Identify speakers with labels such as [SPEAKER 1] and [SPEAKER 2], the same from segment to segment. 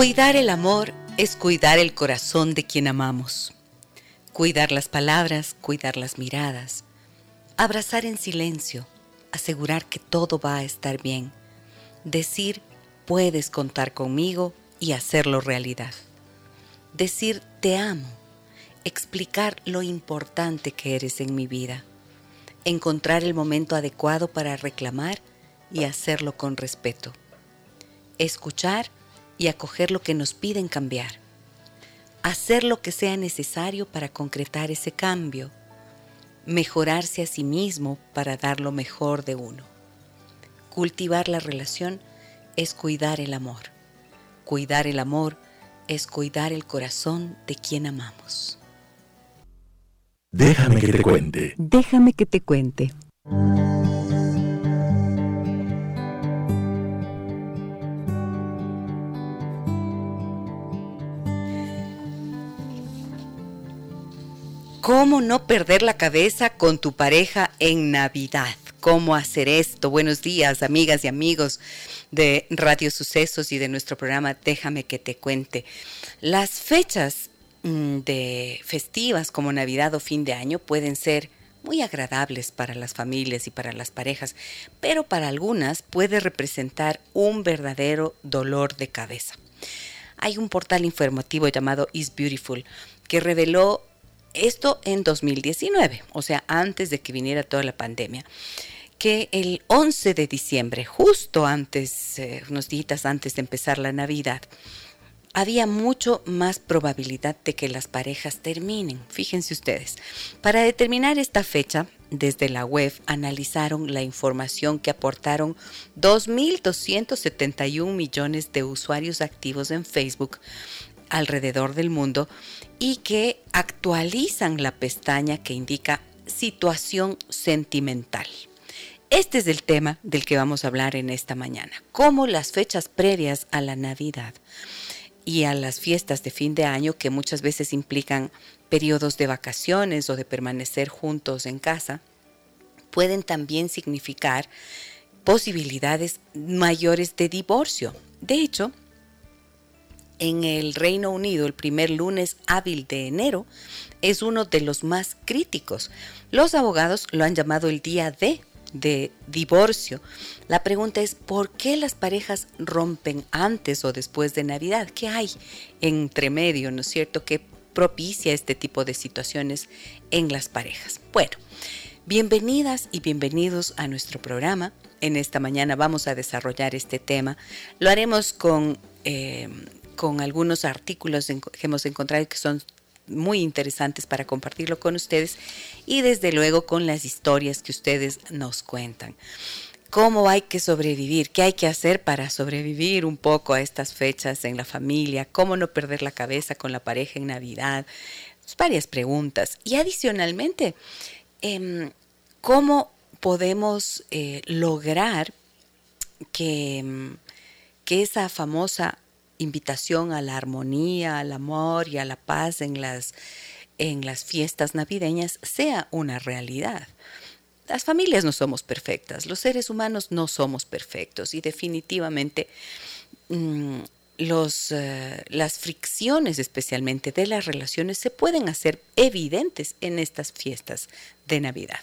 [SPEAKER 1] Cuidar el amor es cuidar el corazón de quien amamos. Cuidar las palabras, cuidar las miradas. Abrazar en silencio, asegurar que todo va a estar bien. Decir, puedes contar conmigo y hacerlo realidad. Decir, te amo. Explicar lo importante que eres en mi vida. Encontrar el momento adecuado para reclamar y hacerlo con respeto. Escuchar y acoger lo que nos piden cambiar. Hacer lo que sea necesario para concretar ese cambio. Mejorarse a sí mismo para dar lo mejor de uno. Cultivar la relación es cuidar el amor. Cuidar el amor es cuidar el corazón de quien amamos.
[SPEAKER 2] Déjame que te cuente.
[SPEAKER 1] Déjame que te cuente. ¿Cómo no perder la cabeza con tu pareja en Navidad? ¿Cómo hacer esto? Buenos días, amigas y amigos de Radio Sucesos y de nuestro programa Déjame que te cuente. Las fechas mm, de festivas como Navidad o fin de año pueden ser muy agradables para las familias y para las parejas, pero para algunas puede representar un verdadero dolor de cabeza. Hay un portal informativo llamado Is Beautiful que reveló esto en 2019, o sea, antes de que viniera toda la pandemia que el 11 de diciembre, justo antes, eh, unos días antes de empezar la Navidad, había mucho más probabilidad de que las parejas terminen. Fíjense ustedes. Para determinar esta fecha, desde la web analizaron la información que aportaron 2.271 millones de usuarios activos en Facebook alrededor del mundo y que actualizan la pestaña que indica situación sentimental. Este es el tema del que vamos a hablar en esta mañana, cómo las fechas previas a la Navidad y a las fiestas de fin de año, que muchas veces implican periodos de vacaciones o de permanecer juntos en casa, pueden también significar posibilidades mayores de divorcio. De hecho, en el Reino Unido el primer lunes hábil de enero es uno de los más críticos. Los abogados lo han llamado el día D de divorcio. La pregunta es, ¿por qué las parejas rompen antes o después de Navidad? ¿Qué hay entre medio, no es cierto, que propicia este tipo de situaciones en las parejas? Bueno, bienvenidas y bienvenidos a nuestro programa. En esta mañana vamos a desarrollar este tema. Lo haremos con... Eh, con algunos artículos que hemos encontrado que son muy interesantes para compartirlo con ustedes y desde luego con las historias que ustedes nos cuentan. ¿Cómo hay que sobrevivir? ¿Qué hay que hacer para sobrevivir un poco a estas fechas en la familia? ¿Cómo no perder la cabeza con la pareja en Navidad? Pues, varias preguntas. Y adicionalmente, em, ¿cómo podemos eh, lograr que, que esa famosa invitación a la armonía, al amor y a la paz en las, en las fiestas navideñas sea una realidad. Las familias no somos perfectas, los seres humanos no somos perfectos y definitivamente mm, los, eh, las fricciones especialmente de las relaciones se pueden hacer evidentes en estas fiestas de Navidad.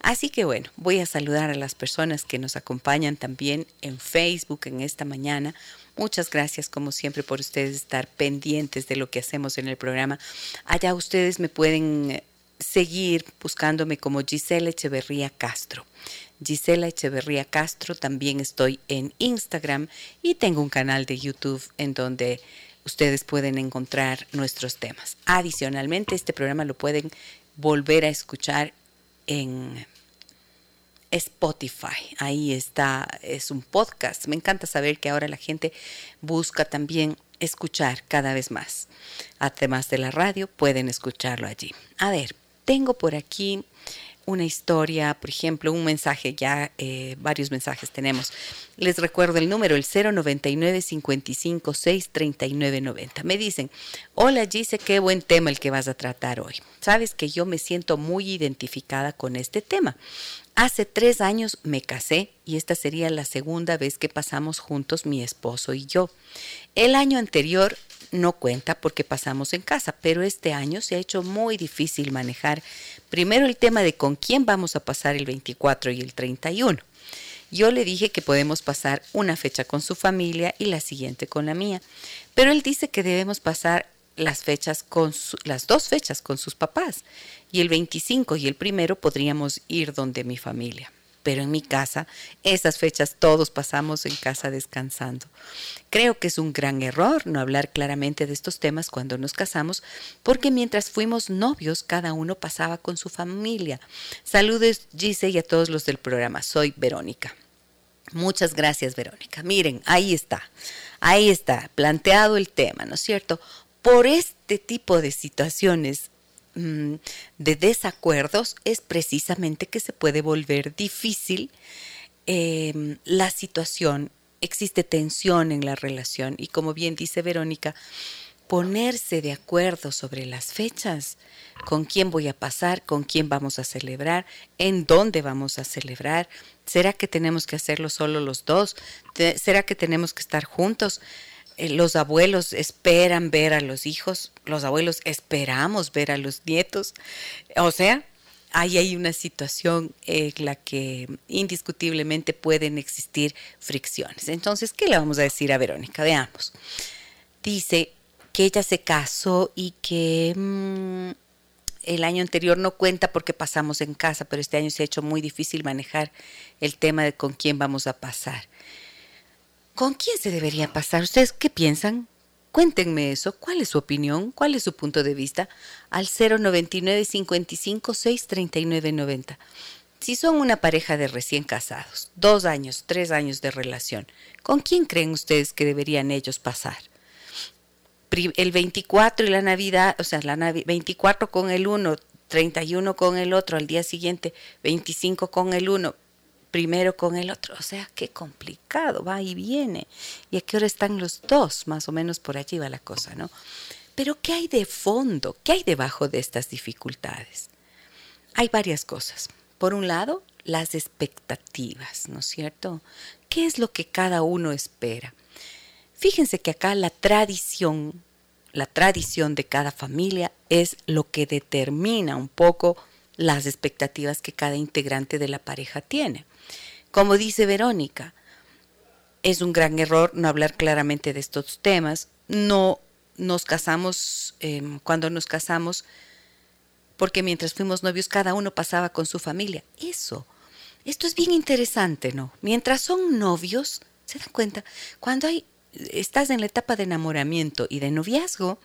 [SPEAKER 1] Así que bueno, voy a saludar a las personas que nos acompañan también en Facebook en esta mañana. Muchas gracias, como siempre, por ustedes estar pendientes de lo que hacemos en el programa. Allá ustedes me pueden eh, seguir buscándome como Gisela Echeverría Castro. Gisela Echeverría Castro, también estoy en Instagram y tengo un canal de YouTube en donde ustedes pueden encontrar nuestros temas. Adicionalmente, este programa lo pueden volver a escuchar en Spotify. Ahí está, es un podcast. Me encanta saber que ahora la gente busca también escuchar cada vez más. Además de la radio, pueden escucharlo allí. A ver, tengo por aquí una historia, por ejemplo, un mensaje, ya eh, varios mensajes tenemos. Les recuerdo el número, el 099 55 3990. Me dicen, hola Gise, qué buen tema el que vas a tratar hoy. Sabes que yo me siento muy identificada con este tema. Hace tres años me casé y esta sería la segunda vez que pasamos juntos mi esposo y yo. El año anterior no cuenta porque pasamos en casa, pero este año se ha hecho muy difícil manejar primero el tema de con quién vamos a pasar el 24 y el 31. Yo le dije que podemos pasar una fecha con su familia y la siguiente con la mía, pero él dice que debemos pasar las fechas con las dos fechas con sus papás y el 25 y el primero podríamos ir donde mi familia pero en mi casa, esas fechas todos pasamos en casa descansando. Creo que es un gran error no hablar claramente de estos temas cuando nos casamos, porque mientras fuimos novios, cada uno pasaba con su familia. Saludos, Gise, y a todos los del programa. Soy Verónica. Muchas gracias, Verónica. Miren, ahí está, ahí está, planteado el tema, ¿no es cierto? Por este tipo de situaciones Mm, de desacuerdos es precisamente que se puede volver difícil em, la situación, existe tensión en la relación y como bien dice Verónica, ponerse de acuerdo sobre las fechas, con quién voy a pasar, con quién vamos a celebrar, en dónde vamos a celebrar, ¿será que tenemos que hacerlo solo los dos? ¿Será que tenemos que estar juntos? Eh, los abuelos esperan ver a los hijos, los abuelos esperamos ver a los nietos. O sea, ahí hay una situación en la que indiscutiblemente pueden existir fricciones. Entonces, ¿qué le vamos a decir a Verónica? Veamos. Dice que ella se casó y que mm, el año anterior no cuenta porque pasamos en casa, pero este año se ha hecho muy difícil manejar el tema de con quién vamos a pasar. ¿Con quién se debería pasar? ¿Ustedes qué piensan? Cuéntenme eso. ¿Cuál es su opinión? ¿Cuál es su punto de vista? Al 099 55 639 90. Si son una pareja de recién casados, dos años, tres años de relación, ¿con quién creen ustedes que deberían ellos pasar? El 24 y la Navidad, o sea, la 24 con el uno, 31 con el otro, al día siguiente 25 con el uno, primero con el otro. O sea, qué complicado, va y viene. ¿Y a qué están los dos? Más o menos por allí va la cosa, ¿no? Pero ¿qué hay de fondo? ¿Qué hay debajo de estas dificultades? Hay varias cosas. Por un lado, las expectativas, ¿no es cierto? ¿Qué es lo que cada uno espera? Fíjense que acá la tradición, la tradición de cada familia es lo que determina un poco las expectativas que cada integrante de la pareja tiene. Como dice Verónica, es un gran error no hablar claramente de estos temas. No nos casamos, em, cuando nos casamos, porque mientras fuimos novios cada uno pasaba con su familia. Eso, esto es bien interesante, ¿no? Mientras son novios, ¿se dan cuenta? Cuando hay, estás en la etapa de enamoramiento y de noviazgo,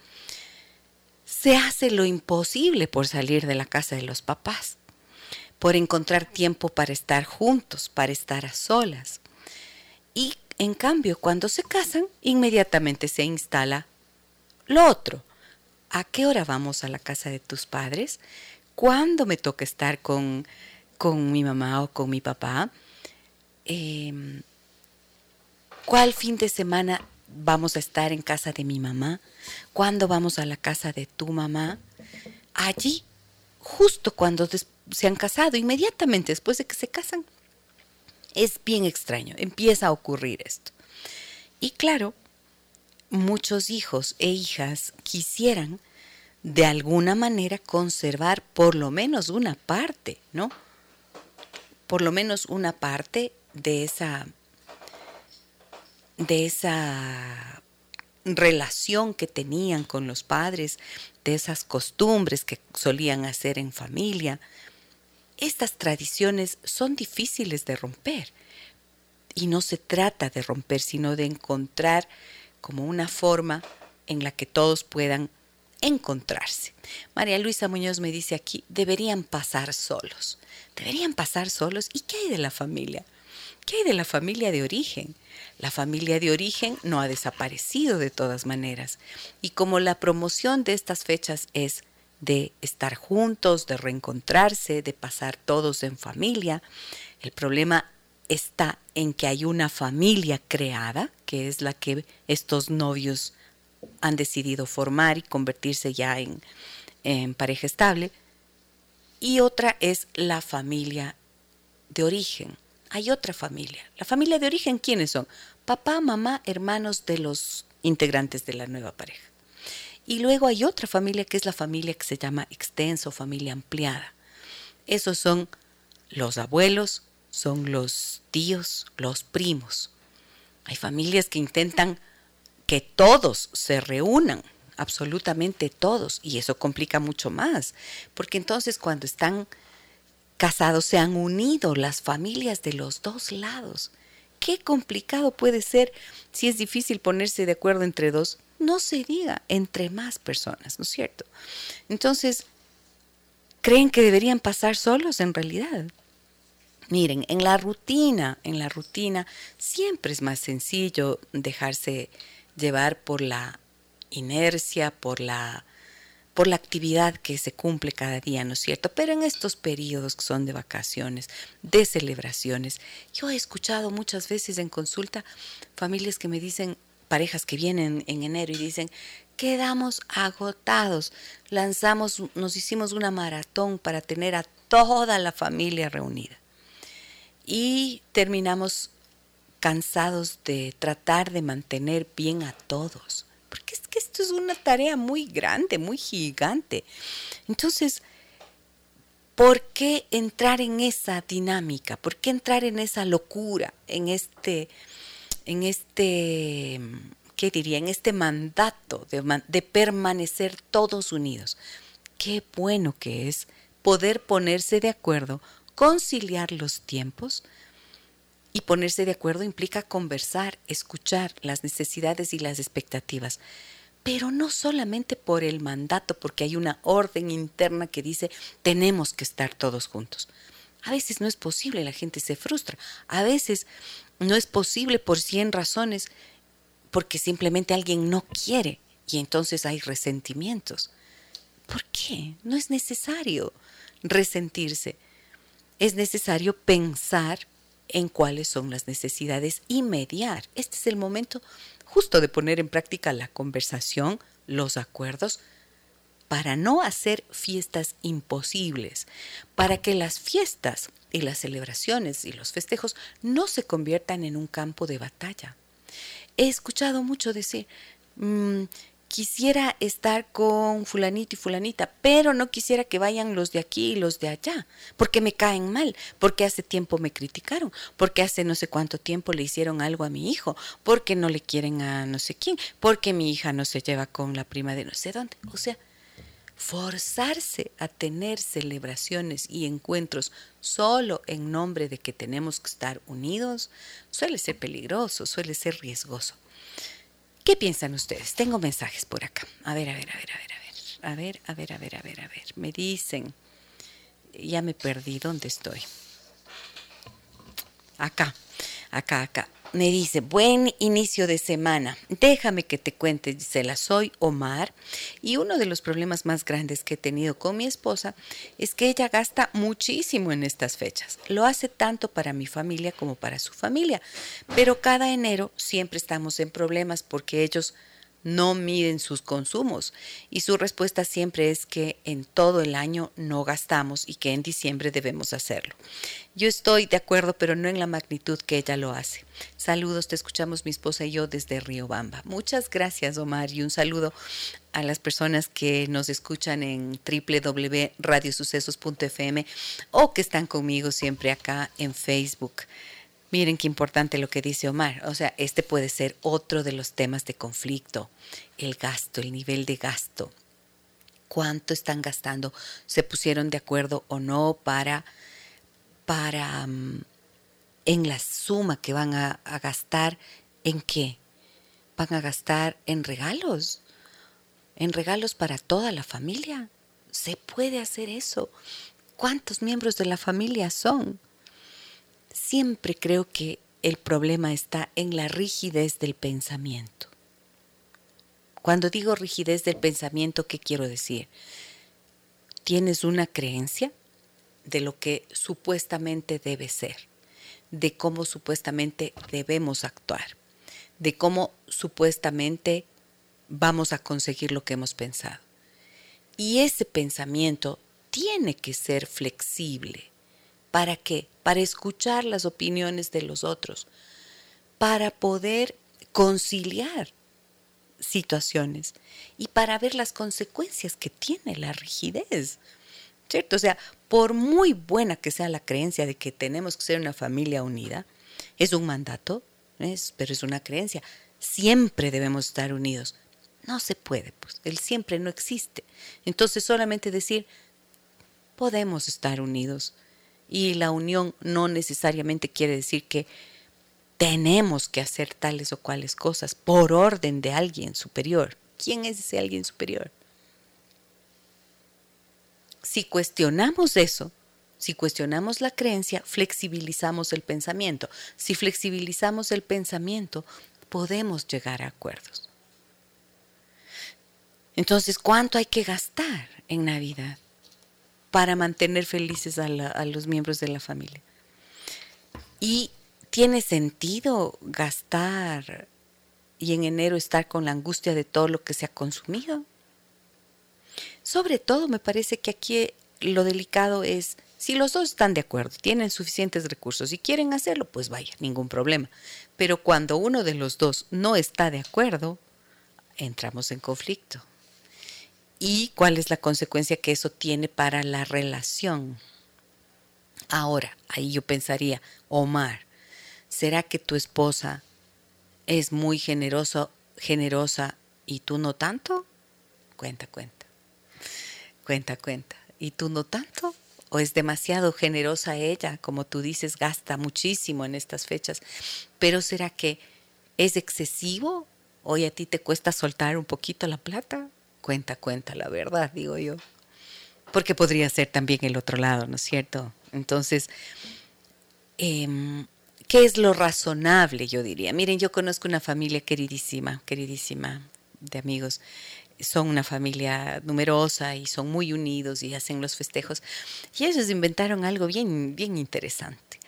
[SPEAKER 1] se hace lo imposible por salir de la casa de los papás por encontrar tiempo para estar juntos, para estar a solas. Y en cambio, cuando se casan, inmediatamente se instala lo otro. ¿A qué hora vamos a la casa de tus padres? ¿Cuándo me toca estar con, con mi mamá o con mi papá? Em, ¿Cuál fin de semana vamos a estar en casa de mi mamá? ¿Cuándo vamos a la casa de tu mamá? Allí, justo cuando se han casado, inmediatamente después de que se casan. Es bien extraño, empieza a ocurrir esto. Y claro, muchos hijos e hijas quisieran de alguna manera conservar por lo menos una parte, ¿no? Por lo menos una parte de esa de esa relación que tenían con los padres, de esas costumbres que solían hacer en familia, estas tradiciones son difíciles de romper. Y no se trata de romper, sino de encontrar como una forma en la que todos puedan encontrarse. María Luisa Muñoz me dice aquí, deberían pasar solos. Deberían pasar solos. ¿Y qué hay de la familia? ¿Qué hay de la familia de origen? La familia de origen no ha desaparecido de todas maneras. Y como la promoción de estas fechas es de estar juntos, de reencontrarse, de pasar todos en familia, el problema está en que hay una familia creada, que es la que estos novios han decidido formar y convertirse ya en, en pareja estable, y otra es la familia de origen. Hay otra familia. La familia de origen, ¿quiénes son? Papá, mamá, hermanos de los integrantes de la nueva pareja. Y luego hay otra familia que es la familia que se llama extenso, familia ampliada. Esos son los abuelos, son los tíos, los primos. Hay familias que intentan que todos se reúnan, absolutamente todos, y eso complica mucho más, porque entonces cuando están casados se han unido las familias de los dos lados. Qué complicado puede ser si es difícil ponerse de acuerdo entre dos, no se diga entre más personas, ¿no es cierto? Entonces, ¿creen que deberían pasar solos en realidad? Miren, en la rutina, en la rutina siempre es más sencillo dejarse llevar por la inercia, por la por la actividad que se cumple cada día, ¿no es cierto? Pero en estos periodos que son de vacaciones, de celebraciones, yo he escuchado muchas veces en consulta familias que me dicen, parejas que vienen en enero y dicen, quedamos agotados, lanzamos, nos hicimos una maratón para tener a toda la familia reunida y terminamos cansados de tratar de mantener bien a todos, esto es una tarea muy grande, muy gigante. Entonces, ¿por qué entrar en esa dinámica? ¿Por qué entrar en esa locura, en este, en este, qué diría, en este mandato de, de permanecer todos unidos? Qué bueno que es poder ponerse de acuerdo conciliar los tiempos y ponerse de acuerdo implica conversar, escuchar las necesidades y las expectativas, pero no solamente por el mandato, porque hay una orden interna que dice tenemos que estar todos juntos. A veces no es posible, la gente se frustra. A veces no es posible por cien razones, porque simplemente alguien no quiere y entonces hay resentimientos. ¿Por qué? No es necesario resentirse es necesario pensar en cuáles son las necesidades y mediar. Este es el momento justo de poner en práctica la conversación, los acuerdos, para no hacer fiestas imposibles, para que las fiestas y las celebraciones y los festejos no se conviertan en un campo de batalla. He escuchado mucho decir, mm, quisiera estar con fulanito y fulanita, pero no quisiera que vayan los de aquí y los de allá, porque me caen mal, porque hace tiempo me criticaron, porque hace no sé cuánto tiempo le hicieron algo a mi hijo, porque no le quieren a no sé quién, porque mi hija no se lleva con la prima de no sé dónde. O sea, forzarse a tener celebraciones y encuentros solo en nombre de que tenemos que estar unidos suele ser peligroso, suele ser riesgoso. ¿Qué piensan ustedes? Tengo mensajes por acá. A ver, a ver, a ver, a ver, a ver. A ver, a ver, a ver, a ver, a ver. Me dicen. Ya me perdí. ¿Dónde estoy? Acá, acá, acá me dice, buen inicio de semana. Déjame que te cuente, Gisela, soy Omar y uno de los problemas más grandes que he tenido con mi esposa es que ella gasta muchísimo en estas fechas. Lo hace tanto para mi familia como para su familia, pero cada enero siempre estamos en problemas porque ellos no miden sus consumos y su respuesta siempre es que en todo el año no gastamos y que en diciembre debemos hacerlo. Yo estoy de acuerdo, pero no en la magnitud que ella lo hace. Saludos, te escuchamos mi esposa y yo desde Río Bamba. Muchas gracias, Omar, y un saludo a las personas que nos escuchan en www.radiosucesos.fm o que están conmigo siempre acá en Facebook. Miren qué importante lo que dice Omar. O sea, este puede ser otro de los temas de conflicto. El gasto, el nivel de gasto. ¿Cuánto están gastando? ¿Se pusieron de acuerdo o no para, para mm, en la suma que van a, gastar? ¿En qué? ¿Van a gastar en regalos? en regalos para toda la familia. Se puede hacer eso. ¿Cuántos miembros de la familia son? Siempre creo que el problema está en la rigidez del pensamiento. Cuando digo rigidez del pensamiento, ¿qué quiero decir? Tienes una creencia de lo que supuestamente debe ser, de cómo supuestamente debemos actuar, de cómo supuestamente vamos a conseguir lo que hemos pensado. Y ese pensamiento tiene que ser flexible. ¿Para qué? Para escuchar las opiniones de los otros, para poder conciliar situaciones y para ver las consecuencias que tiene la rigidez. ¿Cierto? O sea, por muy buena que sea la creencia de que tenemos que ser una familia unida, es un mandato, es, pero es una creencia. Siempre debemos estar unidos. No se puede, pues el siempre no existe. Entonces solamente decir, podemos estar unidos. Y la unión no necesariamente quiere decir que tenemos que hacer tales o cuales cosas por orden de alguien superior. ¿Quién es ese alguien superior? Si cuestionamos eso, si cuestionamos la creencia, flexibilizamos el pensamiento. Si flexibilizamos el pensamiento, podemos llegar a acuerdos. Entonces, ¿cuánto hay que gastar en Navidad para mantener felices a, los miembros de la familia? Y tiene sentido gastar y en enero estar con la angustia de todo lo que se ha consumido. Sobre todo me parece que aquí lo delicado es si los dos están de acuerdo, tienen suficientes recursos y quieren hacerlo, pues vaya, ningún problema. Pero cuando uno de los dos no está de acuerdo, entramos en conflicto. ¿Y cuál es la consecuencia que eso tiene para la relación? Ahora, ahí yo pensaría, Omar, ¿Será que tu esposa es muy generoso, generosa y tú no tanto? Cuenta, cuenta. Cuenta, cuenta. ¿Y tú no tanto? ¿O es demasiado generosa ella? Como tú dices, gasta muchísimo en estas fechas. Pero ¿será que es excesivo? ¿Hoy a ti te cuesta soltar un poquito la plata? Cuenta, cuenta, la verdad, digo yo. Porque podría ser también el otro lado, ¿no es cierto? Entonces, eh, ¿Qué es lo razonable, yo diría? Miren, yo conozco una familia queridísima, queridísima de amigos. Son una familia numerosa y son muy unidos y hacen los festejos. Y ellos inventaron algo bien, bien interesante.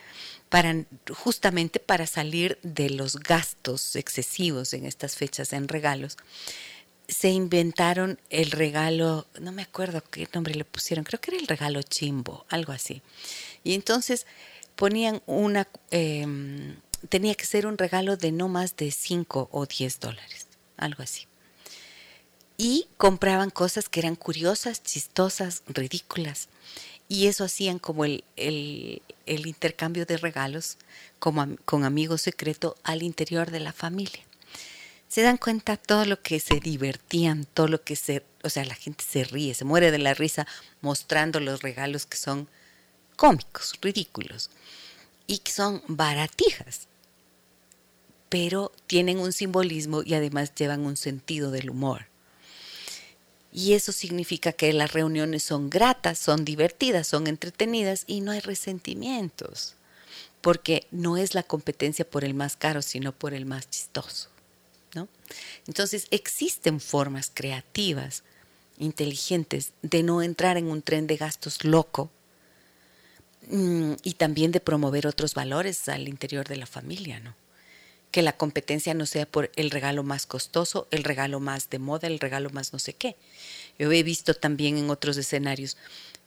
[SPEAKER 1] Para, justamente para salir de los gastos excesivos en estas fechas en regalos, se inventaron el regalo, no me acuerdo qué nombre le pusieron, creo que era el regalo chimbo, algo así. Y entonces ponían una, em, tenía que ser un regalo de no más de 5 o 10 dólares, algo así. Y compraban cosas que eran curiosas, chistosas, ridículas. Y eso hacían como el, intercambio de regalos con amigos secreto al interior de la familia. Se dan cuenta todo lo que se divertían, todo lo que se, o sea, la gente se ríe, se muere de la risa mostrando los regalos que son cómicos, ridículos, y que son baratijas, pero tienen un simbolismo y además llevan un sentido del humor. Y eso significa que las reuniones son gratas, son divertidas, son entretenidas y no hay resentimientos, porque no es la competencia por el más caro, sino por el más chistoso. Entonces existen formas creativas, inteligentes, de no entrar en un tren de gastos loco Mm, y también de promover otros valores al interior de la familia, ¿no? Que la competencia no sea por el regalo más costoso, el regalo más de moda, el regalo más no sé qué. Yo he visto también en otros escenarios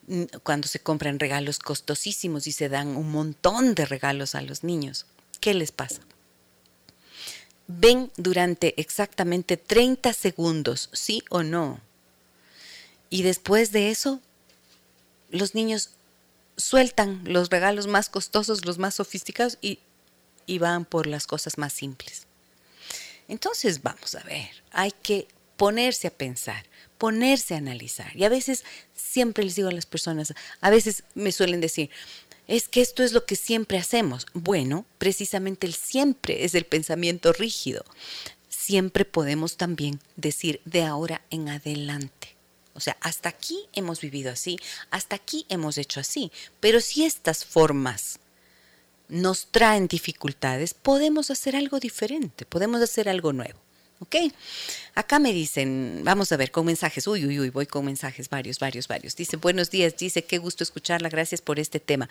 [SPEAKER 1] mm, cuando se compran regalos costosísimos y se dan un montón de regalos a los niños. ¿Qué les pasa? Ven durante exactamente 30 segundos, sí o no. Y después de eso, los niños sueltan los regalos más costosos, los más sofisticados y, van por las cosas más simples. Entonces, vamos a ver, hay que ponerse a pensar, ponerse a analizar. Y a veces, siempre les digo a las personas, a veces me suelen decir, es que esto es lo que siempre hacemos. Bueno, precisamente el siempre es el pensamiento rígido siempre podemos también decir de ahora en adelante. O sea, hasta aquí hemos vivido así, hasta aquí hemos hecho así, pero si estas formas nos traen dificultades, podemos hacer algo diferente, podemos hacer algo nuevo. ¿Ok? Acá me dicen, vamos a ver, con mensajes, uy, uy, uy, voy con mensajes, varios, varios, varios. Dice, buenos días, dice, qué gusto escucharla, gracias por este tema.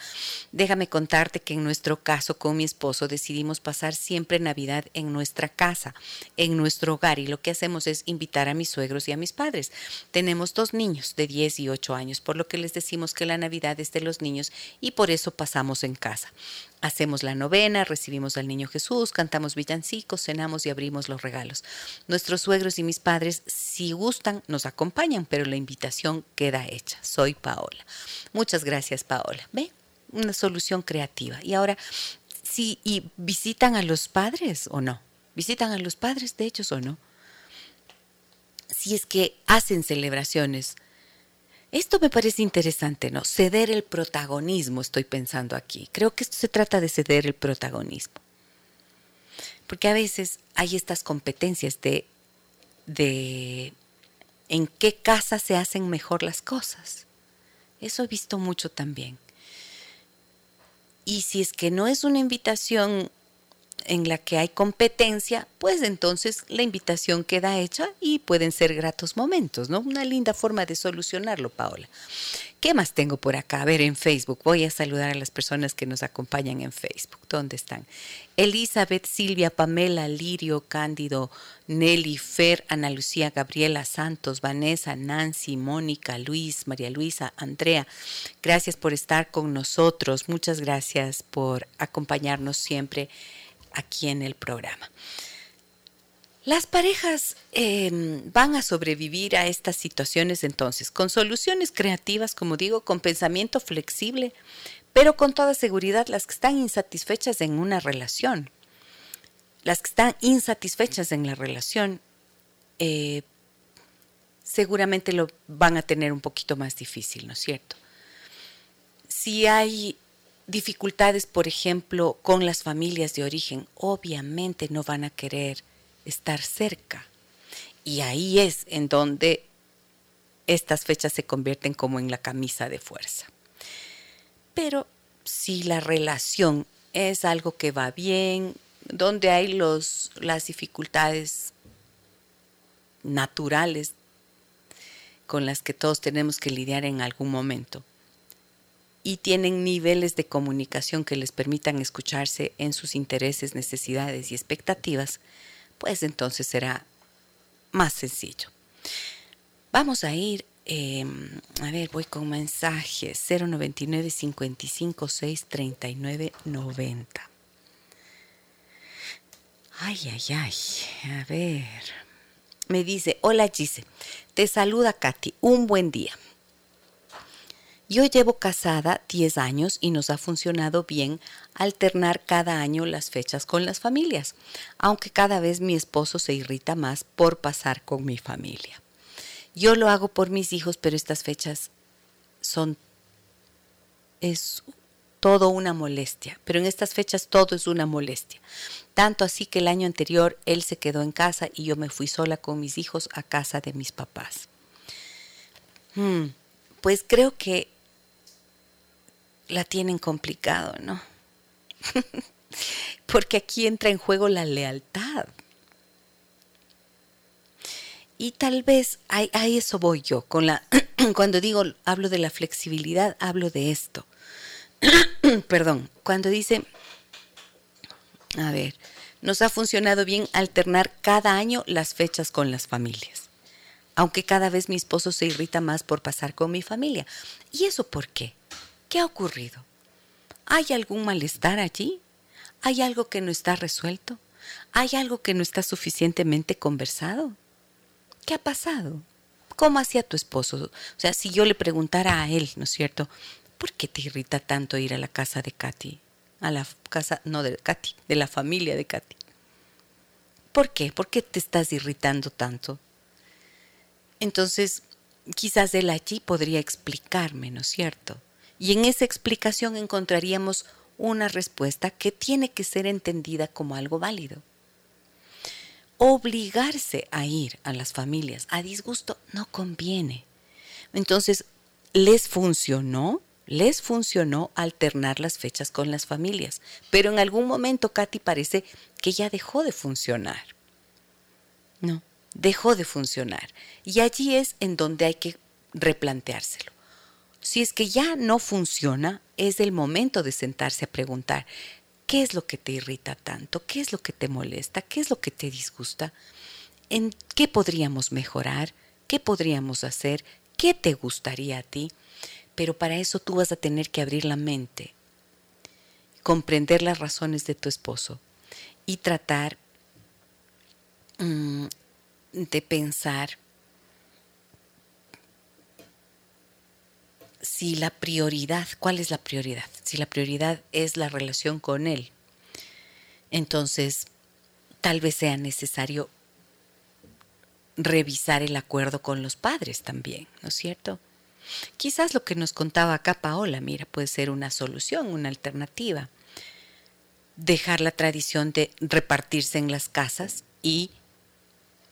[SPEAKER 1] Déjame contarte que en nuestro caso con mi esposo decidimos pasar siempre Navidad en nuestra casa, en nuestro hogar, y lo que hacemos es invitar a mis suegros y a mis padres. Tenemos dos niños de 10 y 8 años, por lo que les decimos que la Navidad es de los niños y por eso pasamos en casa. Hacemos la novena, recibimos al niño Jesús, cantamos villancicos, cenamos y abrimos los regalos. Nuestros suegros y mis padres, si gustan, nos acompañan, pero la invitación queda hecha. Soy Paola. Muchas gracias, Paola. ¿Ve? Una solución creativa. Y ahora, si y visitan a los padres o no. ¿Visitan a los padres de ellos o no? Si es que hacen celebraciones esto me parece interesante, ¿no? Ceder el protagonismo, estoy pensando aquí. Creo que esto se trata de ceder el protagonismo. Porque a veces hay estas competencias de, de en qué casa se hacen mejor las cosas. Eso he visto mucho también. Y si es que no es una invitación en la que hay competencia, pues entonces la invitación queda hecha y pueden ser gratos momentos, ¿no? Una linda forma de solucionarlo, Paola. ¿Qué más tengo por acá? A ver, en Facebook. Voy a saludar a las personas que nos acompañan en Facebook. ¿Dónde están? Elizabeth, Silvia, Pamela, Lirio, Cándido, Nelly, Fer, Ana Lucía, Gabriela, Santos, Vanessa, Nancy, Mónica, Luis, María Luisa, Andrea. Gracias por estar con nosotros. Muchas gracias por acompañarnos siempre aquí en el programa. Las parejas em, van a sobrevivir a estas situaciones entonces con soluciones creativas, como digo, con pensamiento flexible, pero con toda seguridad las que están insatisfechas en una relación, las que están insatisfechas en la relación, eh, seguramente lo van a tener un poquito más difícil, ¿no es cierto? Si hay dificultades, por ejemplo, con las familias de origen, obviamente no van a querer estar cerca. Y ahí es en donde estas fechas se convierten como en la camisa de fuerza. Pero si la relación es algo que va bien, donde hay los, las dificultades naturales con las que todos tenemos que lidiar en algún momento, y tienen niveles de comunicación que les permitan escucharse en sus intereses, necesidades y expectativas, pues entonces será más sencillo. Vamos a ir, em, a ver, voy con mensajes 099 55 6 39 90. Ay, ay, ay, a ver. Me dice, hola Gise, te saluda Katy, un buen día. Yo llevo casada 10 años y nos ha funcionado bien alternar cada año las fechas con las familias, aunque cada vez mi esposo se irrita más por pasar con mi familia. Yo lo hago por mis hijos, pero estas fechas son es todo una molestia, pero en estas fechas todo es una molestia. Tanto así que el año anterior él se quedó en casa y yo me fui sola con mis hijos a casa de mis papás. Hmm, pues creo que la tienen complicado, ¿no? Porque aquí entra en juego la lealtad. Y tal vez a, eso voy yo. Con la, cuando digo, hablo de la flexibilidad, hablo de esto. Perdón, cuando dice, a ver, nos ha funcionado bien alternar cada año las fechas con las familias. Aunque cada vez mi esposo se irrita más por pasar con mi familia. ¿Y eso por qué? ¿Qué ha ocurrido? ¿Hay algún malestar allí? ¿Hay algo que no está resuelto? ¿Hay algo que no está suficientemente conversado? ¿Qué ha pasado? ¿Cómo hacía tu esposo? O sea, si yo le preguntara a él, ¿no es cierto? ¿Por qué te irrita tanto ir a la casa de Katy? A la casa, no de Katy, de la familia de Katy. ¿Por qué? ¿Por qué te estás irritando tanto? Entonces, quizás él allí podría explicarme, ¿no es cierto? Y en esa explicación encontraríamos una respuesta que tiene que ser entendida como algo válido. obligarse a ir a las familias a disgusto no conviene. Entonces, les funcionó, les funcionó alternar las fechas con las familias, pero en algún momento Katy parece que ya dejó de funcionar. No, dejó de funcionar. Y allí es en donde hay que replanteárselo. Si es que ya no funciona, es el momento de sentarse a preguntar, ¿qué es lo que te irrita tanto? ¿Qué es lo que te molesta? ¿Qué es lo que te disgusta? ¿En qué podríamos mejorar? ¿Qué podríamos hacer? ¿Qué te gustaría a ti? Pero para eso tú vas a tener que abrir la mente, comprender las razones de tu esposo y tratar mm, de pensar si la prioridad, ¿cuál es la prioridad? Si la prioridad es la relación con él, entonces tal vez sea necesario revisar el acuerdo con los padres también, ¿no es cierto? Quizás lo que nos contaba acá Paola, mira, puede ser una solución, una alternativa. Dejar la tradición de repartirse en las casas y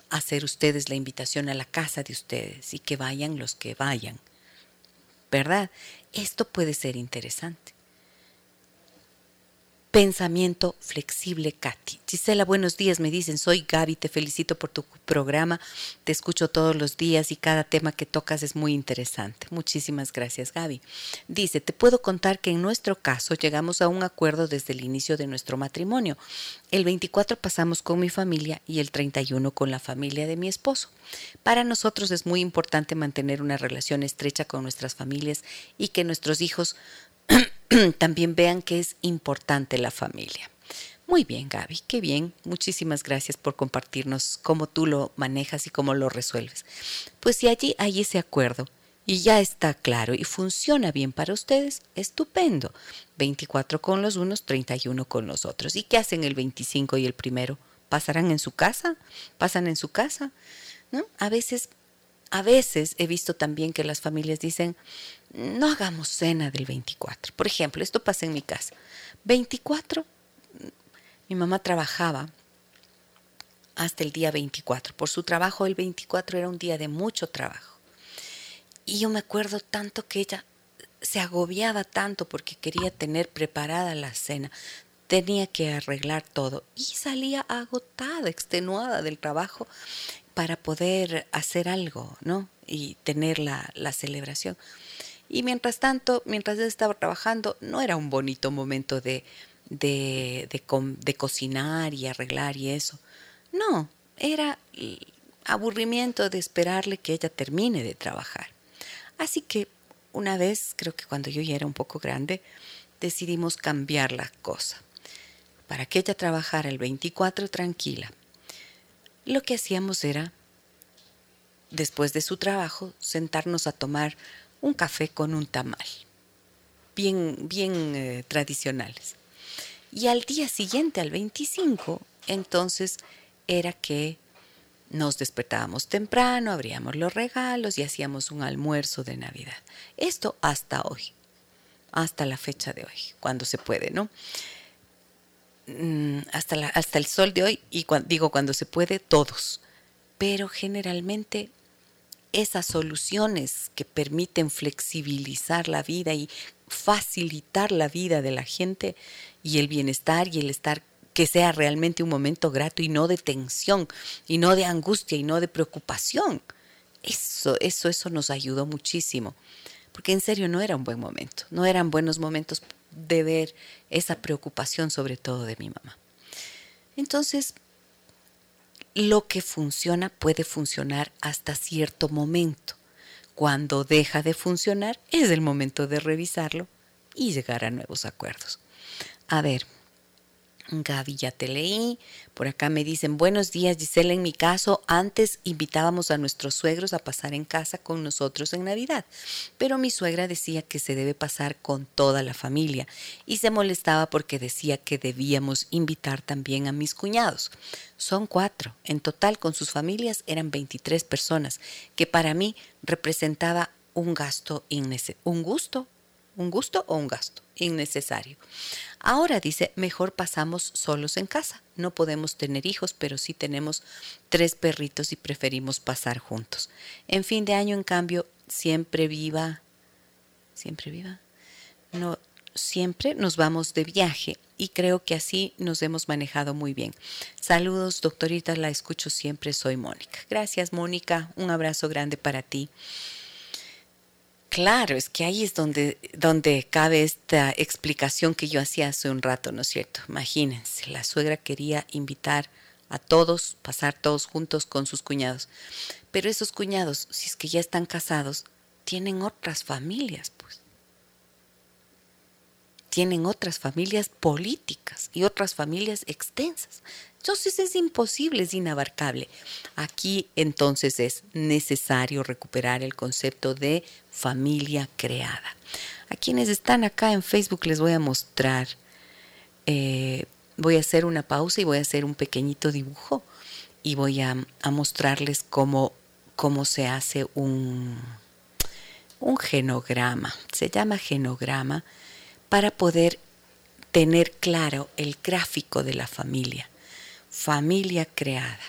[SPEAKER 1] hacer ustedes la invitación a la casa de ustedes y que vayan los que vayan. ¿Verdad? Esto puede ser interesante. Pensamiento flexible, Katy. Gisela, buenos días, me dicen, soy Gaby, te felicito por tu programa, te escucho todos los días y cada tema que tocas es muy interesante. Muchísimas gracias, Gaby. Dice, te puedo contar que en nuestro caso llegamos a un acuerdo desde el inicio de nuestro matrimonio. El 24 pasamos con mi familia y el 31 con la familia de mi esposo. Para nosotros es muy importante mantener una relación estrecha con nuestras familias y que nuestros hijos también vean que es importante la familia. Muy bien, Gaby, qué bien. Muchísimas gracias por compartirnos cómo tú lo manejas y cómo lo resuelves. Pues si allí hay ese acuerdo y ya está claro y funciona bien para ustedes, estupendo. 24 con los unos, 31 con los otros. ¿Y qué hacen el 25 y el primero? ¿Pasarán en su casa? ¿Pasan en su casa? ¿No? A veces a veces he visto también que las familias dicen, no hagamos cena del 24. Por ejemplo, esto pasa en mi casa. 24, mi mamá trabajaba hasta el día 24. Por su trabajo el 24 era un día de mucho trabajo. Y yo me acuerdo tanto que ella se agobiaba tanto porque quería tener preparada la cena. Tenía que arreglar todo y salía agotada, extenuada del trabajo para poder hacer algo, ¿no? Y tener la, la celebración. Y mientras tanto, mientras él estaba trabajando, no era un bonito momento de, de, de, cocinar y arreglar y eso. No, era aburrimiento de esperarle que ella termine de trabajar. Así que una vez, creo que cuando yo ya era un poco grande, decidimos cambiar la cosa. Para que ella trabajara el 24 tranquila. Lo que hacíamos era, después de su trabajo, sentarnos a tomar un café con un tamal, bien, bien eh, tradicionales. Y al día siguiente, al 25, entonces era que nos despertábamos temprano, abríamos los regalos y hacíamos un almuerzo de Navidad. Esto hasta hoy, hasta la fecha de hoy, cuando se puede, ¿no? Mm, hasta, hasta el sol de hoy, y digo cuando se puede, todos. Pero generalmente esas soluciones que permiten flexibilizar la vida y facilitar la vida de la gente y el bienestar y el estar que sea realmente un momento grato y no de tensión y no de angustia y no de preocupación. Eso, eso, eso nos ayudó muchísimo, porque en serio no era un buen momento, no eran buenos momentos de ver esa preocupación sobre todo de mi mamá. Entonces, lo que funciona puede funcionar hasta cierto momento. Cuando deja de funcionar es el momento de revisarlo y llegar a nuevos acuerdos. A ver, Gaby, ya te leí. Por acá me dicen, buenos días Gisela, en mi caso antes invitábamos a nuestros suegros a pasar en casa con nosotros en Navidad, pero mi suegra decía que se debe pasar con toda la familia y se molestaba porque decía que debíamos invitar también a mis cuñados. Son cuatro, en total con sus familias eran 23 personas, que para mí representaba un gasto un gusto, un gusto o un gasto innecesario. Ahora dice, mejor pasamos solos en casa. No podemos tener hijos, pero sí tenemos tres perritos y preferimos pasar juntos. En fin de año, en cambio, siempre viva, siempre viva. No, siempre nos vamos de viaje y creo que así nos hemos manejado muy bien. Saludos, doctorita, la escucho siempre, soy Mónica. Gracias, Mónica, un abrazo grande para ti. Claro, es que ahí es donde, donde cabe esta explicación que yo hacía hace un rato, ¿no es cierto? Imagínense, la suegra quería invitar a todos, pasar todos juntos con sus cuñados. Pero esos cuñados, si es que ya están casados, tienen otras familias, pues tienen otras familias políticas y otras familias extensas. Entonces es imposible, es inabarcable. Aquí entonces es necesario recuperar el concepto de familia creada. A quienes están acá en Facebook les voy a mostrar, eh, voy a hacer una pausa y voy a hacer un pequeñito dibujo y voy a, mostrarles cómo, cómo se hace un, un genograma. Se llama genograma para poder tener claro el gráfico de la familia. Familia creada.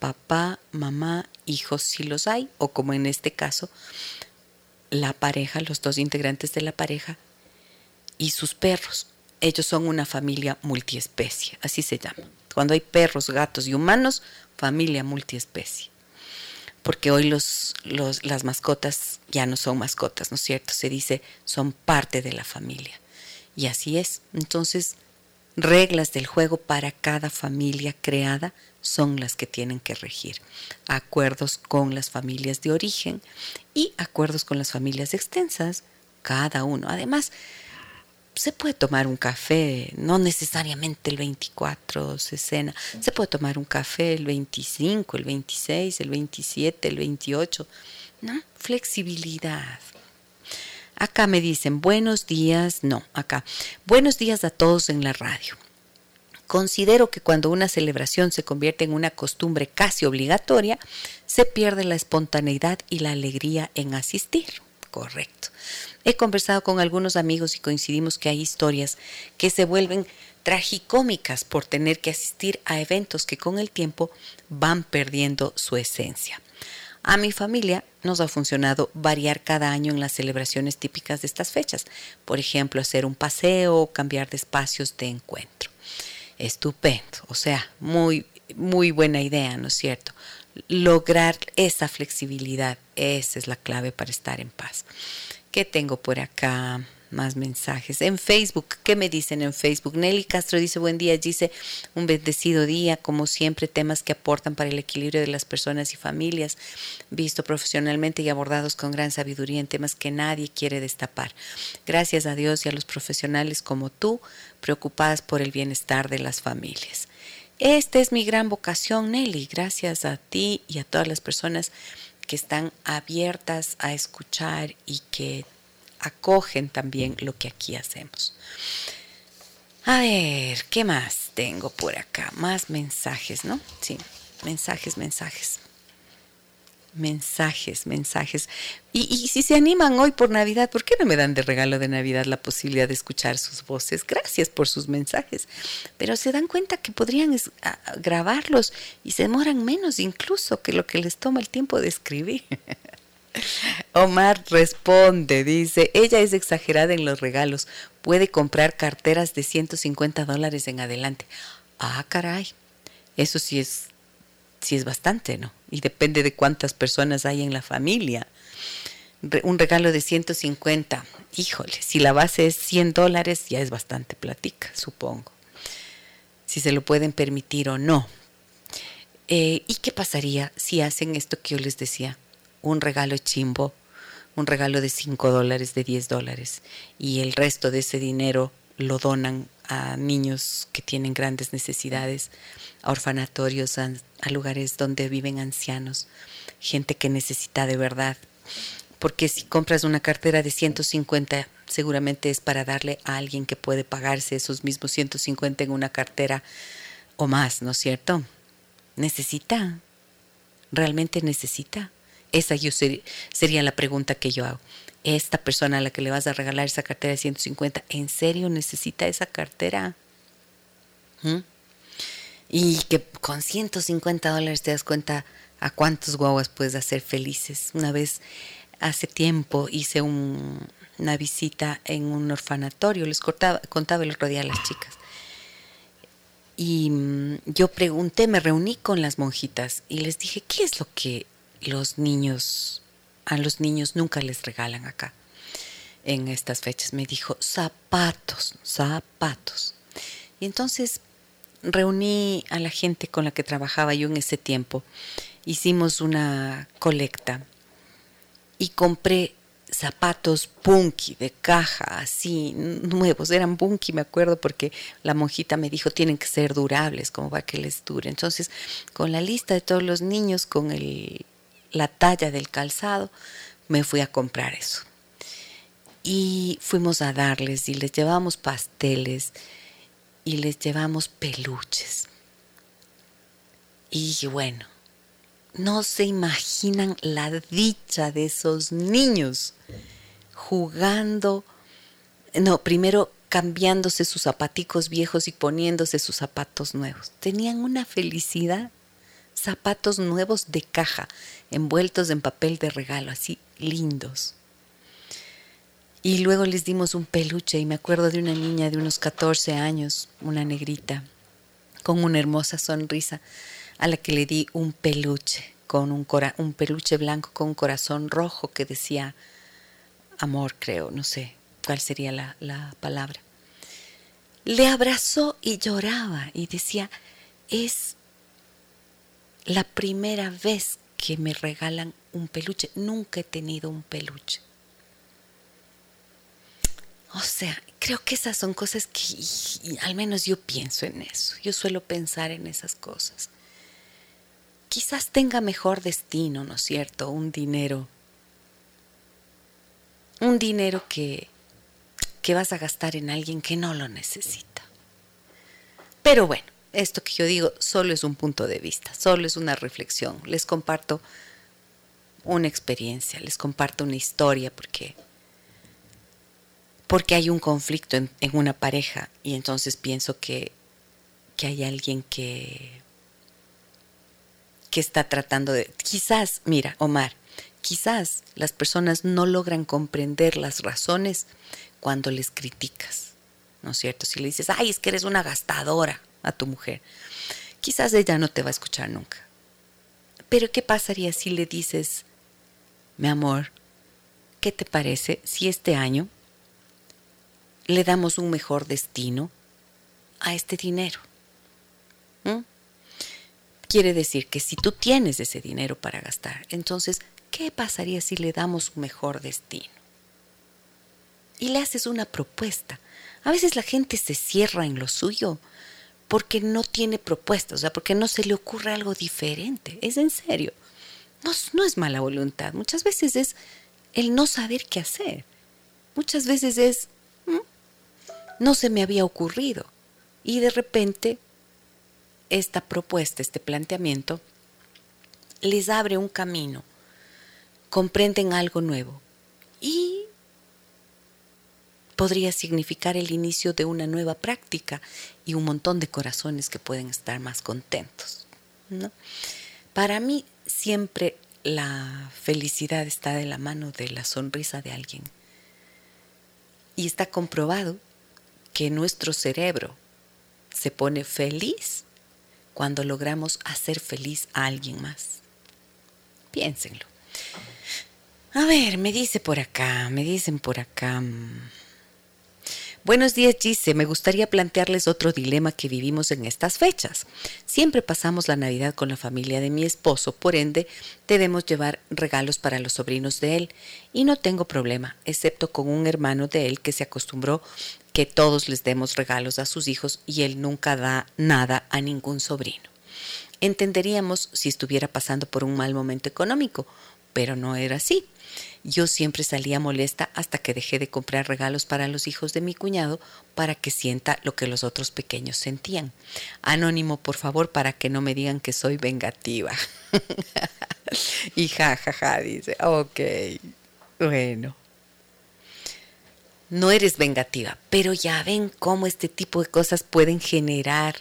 [SPEAKER 1] Papá, mamá, hijos si los hay, o como en este caso, la pareja, los dos integrantes de la pareja y sus perros. Ellos son una familia multiespecie, así se llama. Cuando hay perros, gatos y humanos, familia multiespecie. Porque hoy los, las mascotas ya no son mascotas, ¿no es cierto? Se dice son parte de la familia. Y así es. Entonces, reglas del juego para cada familia creada son las que tienen que regir. Acuerdos con las familias de origen y acuerdos con las familias extensas, cada uno. Además, se puede tomar un café, no necesariamente el 24 se cena, se puede tomar un café el 25, el 26, el 27, el 28, ¿no? Flexibilidad. Acá me dicen buenos días, no, acá, buenos días a todos en la radio. Considero que cuando una celebración se convierte en una costumbre casi obligatoria, se pierde la espontaneidad y la alegría en asistir. Correcto. He conversado con algunos amigos y coincidimos que hay historias que se vuelven tragicómicas por tener que asistir a eventos que con el tiempo van perdiendo su esencia. A mi familia nos ha funcionado variar cada año en las celebraciones típicas de estas fechas, por ejemplo, hacer un paseo cambiar de espacios de encuentro. Estupendo, o sea, muy, muy buena idea, ¿no es cierto? Lograr esa flexibilidad, esa es la clave para estar en paz. ¿Qué tengo por acá? Más mensajes. En Facebook, ¿qué me dicen en Facebook? Nelly Castro dice, buen día, dice, un bendecido día, como siempre, temas que aportan para el equilibrio de las personas y familias, visto profesionalmente y abordados con gran sabiduría en temas que nadie quiere destapar. Gracias a Dios y a los profesionales como tú, preocupadas por el bienestar de las familias. Esta es mi gran vocación, Nelly. Gracias a ti y a todas las personas que están abiertas a escuchar y que acogen también lo que aquí hacemos. A ver, ¿qué más tengo por acá? Más mensajes, ¿no? Sí, mensajes, mensajes mensajes, mensajes. Y, si se animan hoy por Navidad, ¿por qué no me dan de regalo de Navidad la posibilidad de escuchar sus voces? Gracias por sus mensajes. Pero se dan cuenta que podrían grabarlos y se demoran menos incluso que lo que les toma el tiempo de escribir. Omar responde, dice, ella es exagerada en los regalos, puede comprar carteras de 150 dólares en adelante. Ah, caray, eso sí es sí es bastante, ¿no? Y depende de cuántas personas hay en la familia. un regalo de 150, híjole, si la base es 100 dólares, ya es bastante platica, supongo. Si se lo pueden permitir o no. Eh, ¿Y qué pasaría si hacen esto que yo les decía? Un regalo chimbo, un regalo de 5 dólares, de 10 dólares, y el resto de ese dinero lo donan a niños que tienen grandes necesidades, a orfanatorios, a, lugares donde viven ancianos, gente que necesita de verdad. Porque si compras una cartera de 150, seguramente es para darle a alguien que puede pagarse esos mismos 150 en una cartera o más, ¿no es cierto? Necesita, realmente necesita. Esa yo sería la pregunta que yo hago. Esta persona a la que le vas a regalar esa cartera de 150, ¿en serio necesita esa cartera? ¿Mm? Y que con 150 dólares te das cuenta a cuántos guaguas puedes hacer felices. Una vez, hace tiempo, hice una visita en un orfanatorio, les contaba, el otro día a las chicas. Y mm, yo pregunté, me reuní con las monjitas y les dije, ¿qué es lo que los niños, a los niños nunca les regalan acá en estas fechas? Me dijo, zapatos, zapatos. Y entonces reuní a la gente con la que trabajaba yo en ese tiempo, hicimos una colecta y compré zapatos punky de caja, así nuevos, eran punky, me acuerdo, porque la monjita me dijo tienen que ser durables, como para que les dure. Entonces, con la lista de todos los niños, con el, la talla del calzado, me fui a comprar eso. Y fuimos a darles y les llevamos pasteles y les llevamos peluches. Y bueno, no se imaginan la dicha de esos niños jugando, no, primero cambiándose sus zapaticos viejos y poniéndose sus zapatos nuevos. Tenían una felicidad, zapatos nuevos de caja, envueltos en papel de regalo, así lindos. Y luego les dimos un peluche y me acuerdo de una niña de unos 14 años, una negrita, con una hermosa sonrisa, a la que le di un peluche, con un, un peluche blanco con un corazón rojo que decía amor, creo, no sé cuál sería la, la palabra. Le abrazó y lloraba y decía, es la primera vez que me regalan un peluche, nunca he tenido un peluche. O sea, creo que esas son cosas que, al menos yo pienso en eso, yo suelo pensar en esas cosas. Quizás tenga mejor destino, ¿no es cierto? Un dinero. Un dinero que, que vas a gastar en alguien que no lo necesita. Pero bueno, esto que yo digo solo es un punto de vista, solo es una reflexión. Les comparto una experiencia, les comparto una historia porque porque hay un conflicto en, una pareja y entonces pienso que, que hay alguien que, que está tratando de... Quizás, mira, Omar, quizás las personas no logran comprender las razones cuando les criticas, ¿no es cierto? Si le dices, ay, es que eres una gastadora a tu mujer, quizás ella no te va a escuchar nunca. Pero ¿qué pasaría si le dices, mi amor, ¿qué te parece si este año le damos un mejor destino a este dinero. ¿Mm? Quiere decir que si tú tienes ese dinero para gastar, entonces, ¿qué pasaría si le damos un mejor destino? Y le haces una propuesta. A veces la gente se cierra en lo suyo porque no tiene propuesta, o sea, porque no se le ocurre algo diferente. Es en serio. No, no es mala voluntad. Muchas veces es el no saber qué hacer. Muchas veces es, no se me había ocurrido. Y de repente, esta propuesta, este planteamiento, les abre un camino, comprenden algo nuevo y podría significar el inicio de una nueva práctica y un montón de corazones que pueden estar más contentos. Para mí siempre la felicidad está de la mano de la sonrisa de alguien. Y está comprobado que nuestro cerebro se pone feliz cuando logramos hacer feliz a alguien más. Piénsenlo. A ver, me dice por acá, me dicen por acá. Buenos días, Gise. Me gustaría plantearles otro dilema que vivimos en estas fechas. Siempre pasamos la Navidad con la familia de mi esposo, por ende, debemos llevar regalos para los sobrinos de él. Y no tengo problema, excepto con un hermano de él que se acostumbró que todos les demos regalos a sus hijos y él nunca da nada a ningún sobrino. Entenderíamos si estuviera pasando por un mal momento económico, pero no era así. Yo siempre salía molesta hasta que dejé de comprar regalos para los hijos de mi cuñado para que sienta lo que los otros pequeños sentían. Anónimo, por favor, para que no me digan que soy vengativa. y jajaja, ja, ja, dice, ok, bueno. No eres vengativa, pero ya ven cómo este tipo de cosas pueden generar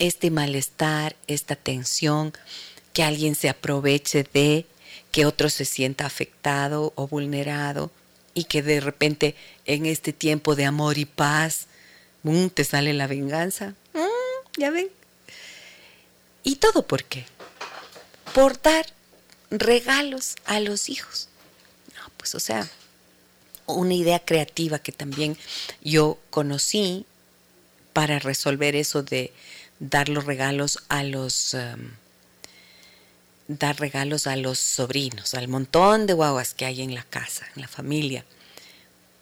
[SPEAKER 1] este malestar, esta tensión, que alguien se aproveche de, que otro se sienta afectado o vulnerado y que de repente en este tiempo de amor y paz, te sale la venganza. Mm, ya ven. ¿Y todo por qué? Por dar regalos a los hijos. Pues o sea, una idea creativa que también yo conocí para resolver eso de dar los regalos a los em, dar regalos a los sobrinos, al montón de guaguas que hay en la casa, en la familia.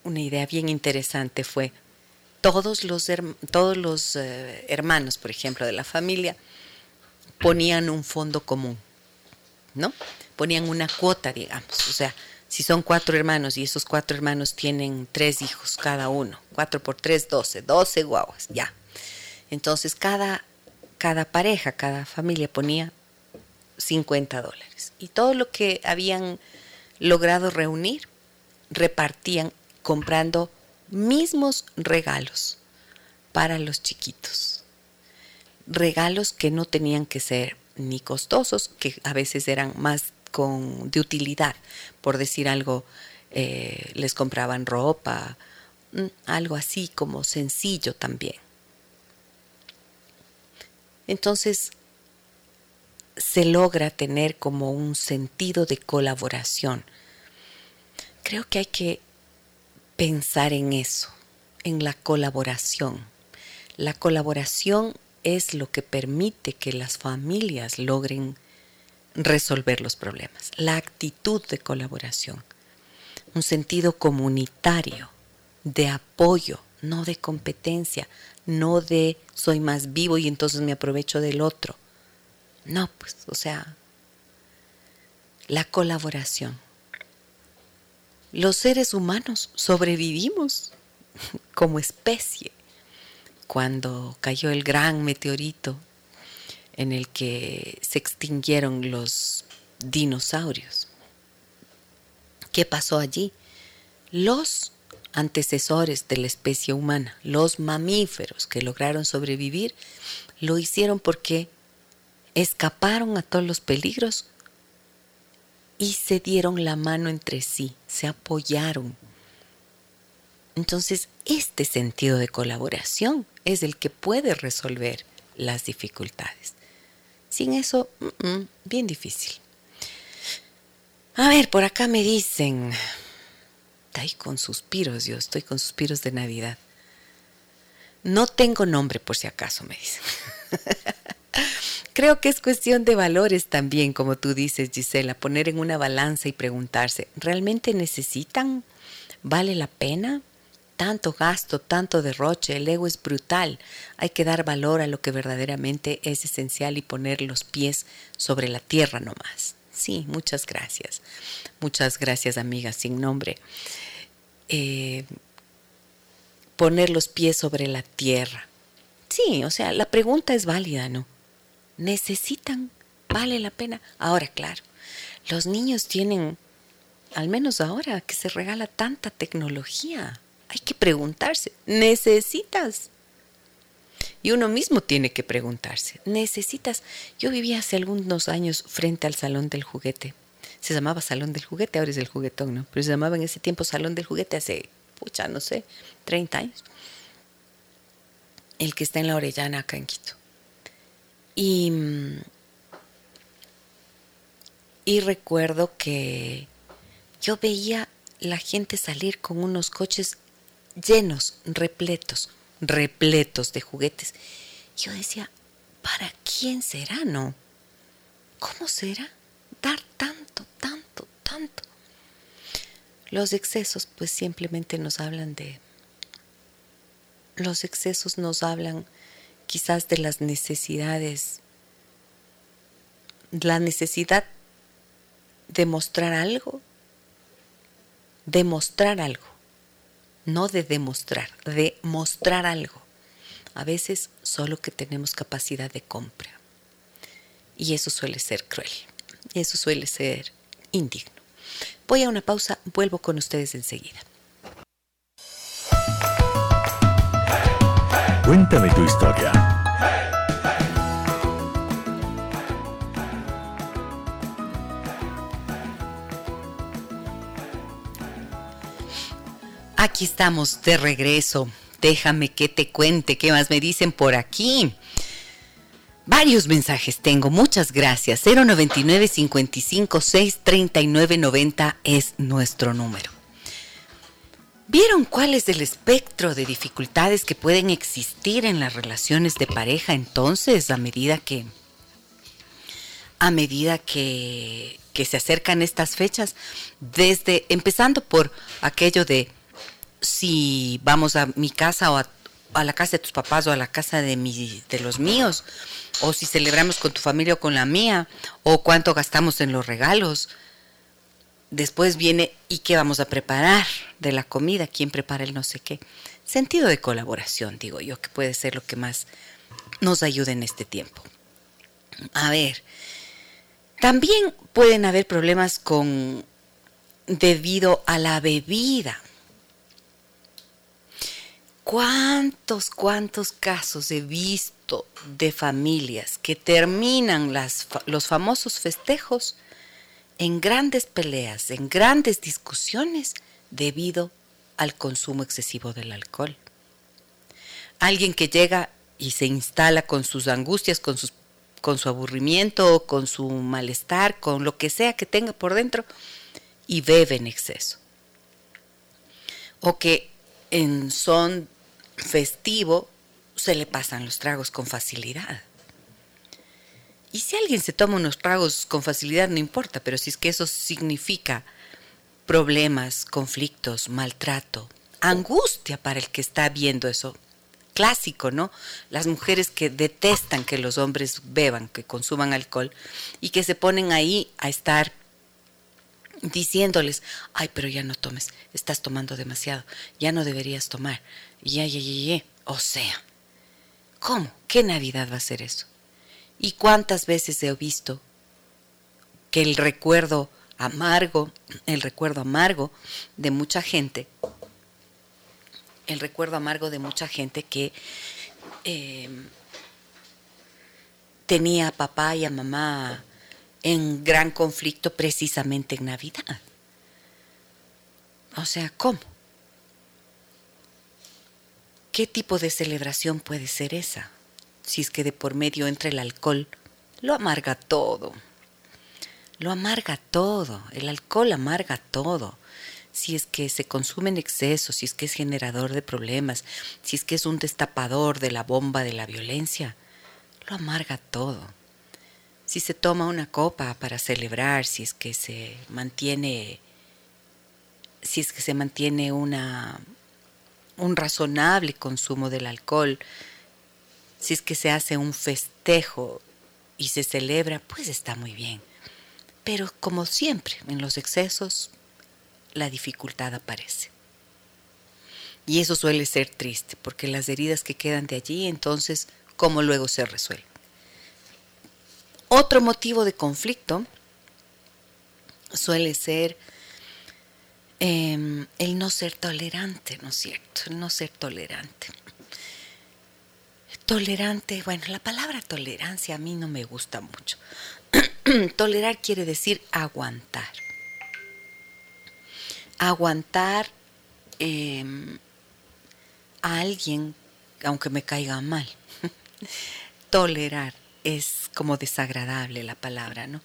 [SPEAKER 1] Una idea bien interesante fue todos los, todos los eh, hermanos, por ejemplo, de la familia, ponían un fondo común, ¿no? Ponían una cuota, digamos. O sea, si son cuatro hermanos y esos cuatro hermanos tienen tres hijos cada uno, cuatro por tres, doce, doce guaguas, ya. Entonces cada, cada pareja, cada familia ponía 50 dólares. Y todo lo que habían logrado reunir, repartían comprando mismos regalos para los chiquitos. Regalos que no tenían que ser ni costosos, que a veces eran más con, de utilidad. Por decir algo, eh, les compraban ropa, mm, algo así como sencillo también. Entonces, se logra tener como un sentido de colaboración. Creo que hay que pensar en eso, en la colaboración. La colaboración es lo que permite que las familias logren resolver los problemas. La actitud de colaboración, un sentido comunitario, de apoyo, no de competencia, no de soy más vivo y entonces me aprovecho del otro. No, pues, o sea, la colaboración. Los seres humanos sobrevivimos como especie cuando cayó el gran meteorito en el que se extinguieron los dinosaurios. ¿Qué pasó allí? Los antecesores de la especie humana, los mamíferos que lograron sobrevivir, lo hicieron porque escaparon a todos los peligros y se dieron la mano entre sí, se apoyaron. Entonces, este sentido de colaboración es el que puede resolver las dificultades. Sin eso, bien difícil. A ver, por acá me dicen, ahí con suspiros, yo estoy con suspiros de Navidad. No tengo nombre por si acaso, me dicen. Creo que es cuestión de valores también, como tú dices, Gisela, poner en una balanza y preguntarse, ¿realmente necesitan? ¿Vale la pena? Tanto gasto, tanto derroche, el ego es brutal. Hay que dar valor a lo que verdaderamente es esencial y poner los pies sobre la tierra nomás. Sí, muchas gracias. Muchas gracias, amiga, sin nombre. Eh, poner los pies sobre la tierra. Sí, o sea, la pregunta es válida, ¿no? Necesitan, vale la pena. Ahora, claro, los niños tienen, al menos ahora que se regala tanta tecnología, hay que preguntarse, ¿necesitas? Y uno mismo tiene que preguntarse, ¿necesitas? Yo vivía hace algunos años frente al Salón del Juguete. Se llamaba Salón del Juguete, ahora es el juguetón, ¿no? Pero se llamaba en ese tiempo Salón del Juguete hace, pucha, no sé, 30 años. El que está en la Orellana, acá en Quito. Y, y recuerdo que yo veía la gente salir con unos coches llenos, repletos, repletos de juguetes. Yo decía, ¿para quién será, no? ¿Cómo será dar tanto, tanto, tanto? Los excesos pues simplemente nos hablan de... Los excesos nos hablan quizás de las necesidades, la necesidad de mostrar algo, demostrar algo, no de demostrar, de mostrar algo. A veces solo que tenemos capacidad de compra. Y eso suele ser cruel. Eso suele ser indigno. Voy a una pausa, vuelvo con ustedes enseguida.
[SPEAKER 2] Cuéntame tu historia.
[SPEAKER 1] Aquí estamos de regreso. Déjame que te cuente qué más me dicen por aquí. Varios mensajes tengo, muchas gracias. 099 55 6 39 90 es nuestro número. ¿Vieron cuál es el espectro de dificultades que pueden existir en las relaciones de pareja entonces a medida que a medida que, que se acercan estas fechas? Desde empezando por aquello de si vamos a mi casa o a, la casa de tus papás o a la casa de, mi, de los míos, o si celebramos con tu familia o con la mía, o cuánto gastamos en los regalos Después viene, ¿y qué vamos a preparar de la comida? ¿Quién prepara el no sé qué? Sentido de colaboración, digo yo, que puede ser lo que más nos ayude en este tiempo. A ver, también pueden haber problemas con debido a la bebida. ¿Cuántos, cuántos casos he visto de familias que terminan los famosos festejos en grandes peleas, en grandes discusiones debido al consumo excesivo del alcohol. Alguien que llega y se instala con sus angustias, con, su aburrimiento, con su malestar, con lo que sea que tenga por dentro y bebe en exceso. O que en son festivo se le pasan los tragos con facilidad. Y si alguien se toma unos tragos con facilidad, no importa, pero si es que eso significa problemas, conflictos, maltrato, angustia para el que está viendo eso. Clásico, ¿no? Las mujeres que detestan que los hombres beban, que consuman alcohol y que se ponen ahí a estar diciéndoles, ay, pero ya no tomes, estás tomando demasiado, ya no deberías tomar, ya, ya, ya, ya. O sea, ¿cómo? ¿Qué Navidad va a ser eso? ¿Y cuántas veces he visto que el recuerdo amargo, el recuerdo amargo de mucha gente, el recuerdo amargo de mucha gente que eh, tenía a papá y a mamá en gran conflicto precisamente en Navidad. O sea, ¿cómo? ¿Qué tipo de celebración puede ser esa? Si es que de por medio entra el alcohol, lo amarga todo. Lo amarga todo. El alcohol amarga todo. Si es que se consume en exceso, si es que es generador de problemas, si es que es un destapador de la bomba de la violencia, lo amarga todo. Si se toma una copa para celebrar, si es que se mantiene si es que se mantiene una un razonable consumo del alcohol, si es que se hace un festejo y se celebra, pues está muy bien. Pero como siempre, en los excesos, la dificultad aparece. Y eso suele ser triste, porque las heridas que quedan de allí, entonces, ¿cómo luego se resuelven? Otro motivo de conflicto suele ser em, el no ser tolerante, ¿no es cierto? El no ser tolerante. Tolerante, bueno, la palabra tolerancia a mí no me gusta mucho. Tolerar quiere decir aguantar. Aguantar em, a alguien aunque me caiga mal. Tolerar es como desagradable la palabra, ¿no?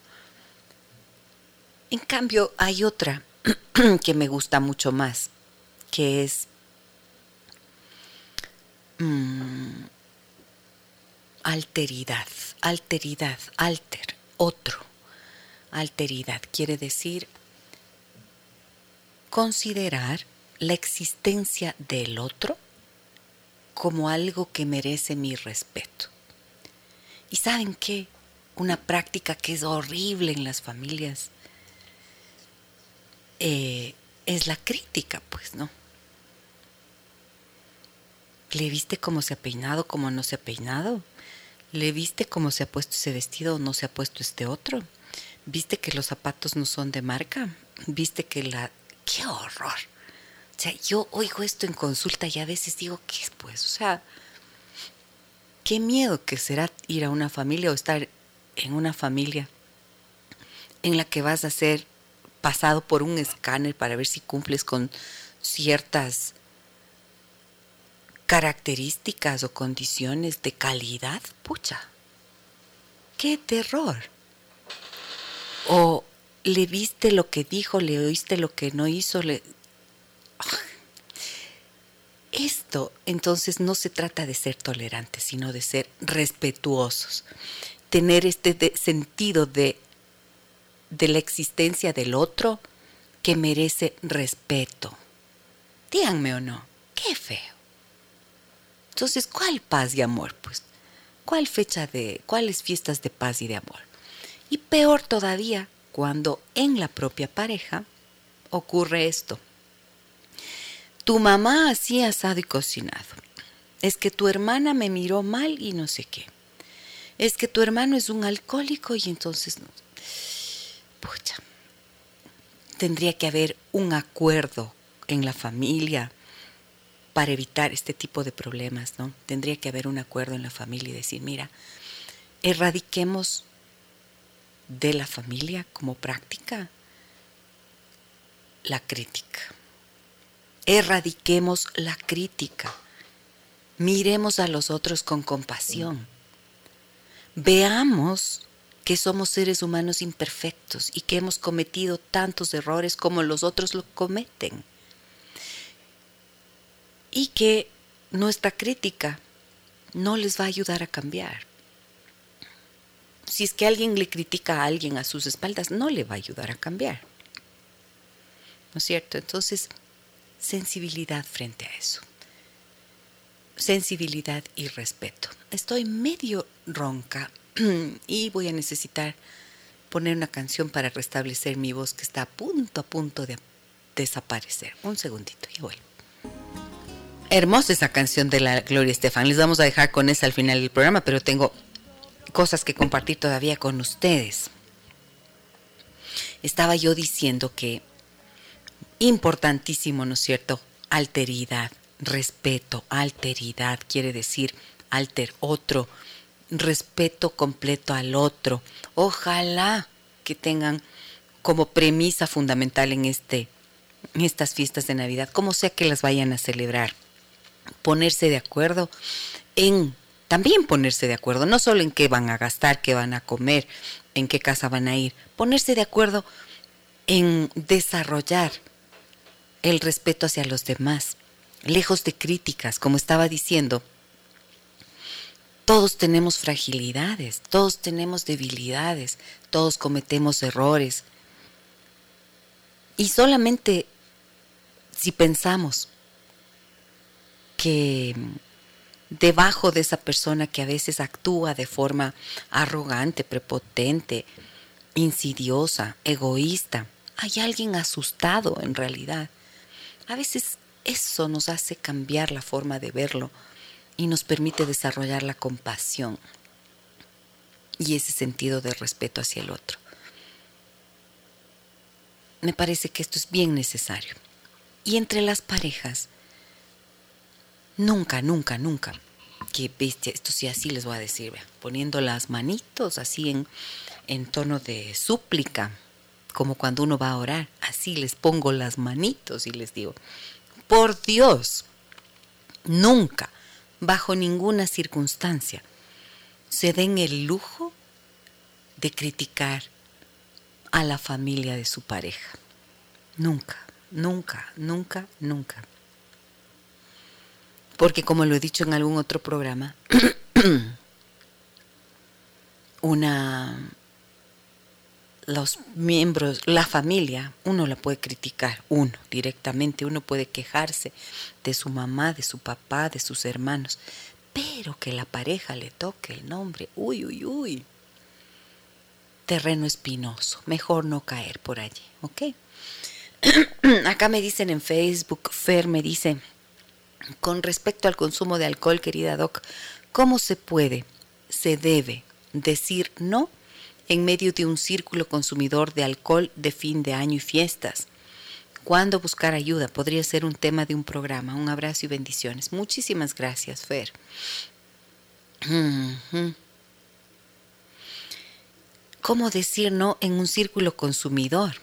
[SPEAKER 1] En cambio, hay otra que me gusta mucho más, que es... Mm, alteridad, alteridad, alter, otro. Alteridad quiere decir considerar la existencia del otro como algo que merece mi respeto. ¿Y saben qué? Una práctica que es horrible en las familias eh, es la crítica, pues, ¿no? ¿Le viste cómo se ha peinado, cómo no se ha peinado? ¿Le viste cómo se ha puesto ese vestido o no se ha puesto este otro? ¿Viste que los zapatos no son de marca? ¿Viste que la... ¡Qué horror! O sea, yo oigo esto en consulta y a veces digo, ¿qué es pues? O sea, qué miedo que será ir a una familia o estar en una familia en la que vas a ser pasado por un escáner para ver si cumples con ciertas características o condiciones de calidad, pucha, qué terror. O le viste lo que dijo, le oíste lo que no hizo, le... Esto entonces no se trata de ser tolerantes, sino de ser respetuosos, tener este sentido de, de la existencia del otro que merece respeto. Díganme o no, qué feo. Entonces, ¿cuál paz y amor? Pues, ¿cuál fecha de, cuáles fiestas de paz y de amor? Y peor todavía, cuando en la propia pareja ocurre esto. Tu mamá hacía asado y cocinado. Es que tu hermana me miró mal y no sé qué. Es que tu hermano es un alcohólico y entonces no. Pucha. Tendría que haber un acuerdo en la familia para evitar este tipo de problemas, ¿no? Tendría que haber un acuerdo en la familia y decir, mira, erradiquemos de la familia como práctica la crítica. Erradiquemos la crítica. Miremos a los otros con compasión. Veamos que somos seres humanos imperfectos y que hemos cometido tantos errores como los otros lo cometen y que nuestra crítica no les va a ayudar a cambiar. Si es que alguien le critica a alguien a sus espaldas, no le va a ayudar a cambiar. ¿No es cierto? Entonces, sensibilidad frente a eso. Sensibilidad y respeto. Estoy medio ronca y voy a necesitar poner una canción para restablecer mi voz que está a punto, a punto de desaparecer. Un segundito y vuelvo. Hermosa esa canción de la Gloria Estefan. Les vamos a dejar con esa al final del programa, pero tengo cosas que compartir todavía con ustedes. Estaba yo diciendo que importantísimo, ¿no es cierto? Alteridad, respeto, alteridad quiere decir alter otro, respeto completo al otro. Ojalá que tengan como premisa fundamental en este en estas fiestas de Navidad, como sea que las vayan a celebrar ponerse de acuerdo en también ponerse de acuerdo, no solo en qué van a gastar, qué van a comer, en qué casa van a ir, ponerse de acuerdo en desarrollar el respeto hacia los demás, lejos de críticas, como estaba diciendo. Todos tenemos fragilidades, todos tenemos debilidades, todos cometemos errores. Y solamente si pensamos que debajo de esa persona que a veces actúa de forma arrogante, prepotente, insidiosa, egoísta, hay alguien asustado en realidad. A veces eso nos hace cambiar la forma de verlo y nos permite desarrollar la compasión y ese sentido de respeto hacia el otro. Me parece que esto es bien necesario. Y entre las parejas, Nunca, nunca, nunca. Qué bestia, esto sí así les voy a decir, poniendo las manitos así en, en tono de súplica, como cuando uno va a orar, así les pongo las manitos y les digo, por Dios, nunca, bajo ninguna circunstancia, se den el lujo de criticar a la familia de su pareja. Nunca, nunca, nunca, nunca. Porque como lo he dicho en algún otro programa, una los miembros, la familia, uno la puede criticar, uno directamente, uno puede quejarse de su mamá, de su papá, de sus hermanos, pero que la pareja le toque el nombre, uy, uy, uy, terreno espinoso, mejor no caer por allí, ¿ok? Acá me dicen en Facebook, Fer me dice, con respecto al consumo de alcohol, querida Doc, ¿cómo se puede, se debe decir no en medio de un círculo consumidor de alcohol de fin de año y fiestas. ¿Cuándo buscar ayuda? Podría ser un tema de un programa. Un abrazo y bendiciones. Muchísimas gracias, Fer. ¿Cómo decir no en un círculo consumidor?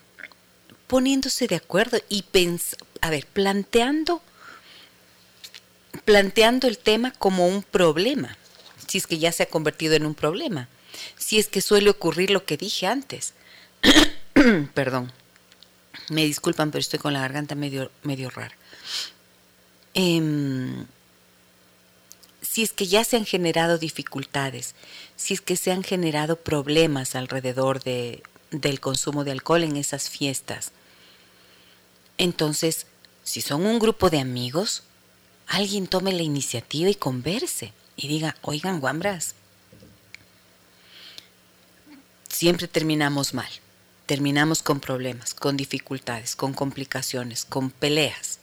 [SPEAKER 1] Poniéndose de acuerdo y a ver, planteando planteando el tema como un problema, si es que ya se ha convertido en un problema, si es que suele ocurrir lo que dije antes. Perdón, me disculpan, pero estoy con la garganta medio, medio rara. Em, si es que ya se han generado dificultades, si es que se han generado problemas alrededor de, del consumo de alcohol en esas fiestas, entonces, si son un grupo de amigos, alguien tome la iniciativa y converse y diga, oigan, guambras, siempre terminamos mal, terminamos con problemas, con dificultades, con complicaciones, con peleas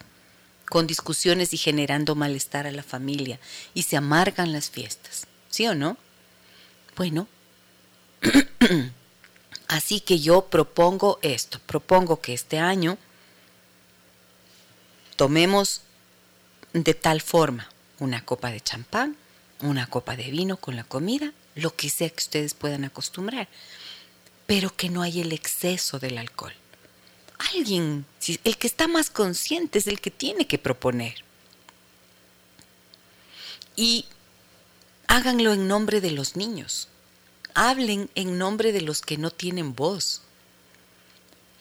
[SPEAKER 1] con discusiones y generando malestar a la familia y se amargan las fiestas. ¿Sí o no? Bueno, así que yo propongo esto, propongo que este año tomemos de tal forma una copa de champán, una copa de vino con la comida, lo que sea que ustedes puedan acostumbrar, pero que no haya el exceso del alcohol alguien, el que está más consciente es el que tiene que proponer. Y háganlo en nombre de los niños. Hablen en nombre de los que no tienen voz.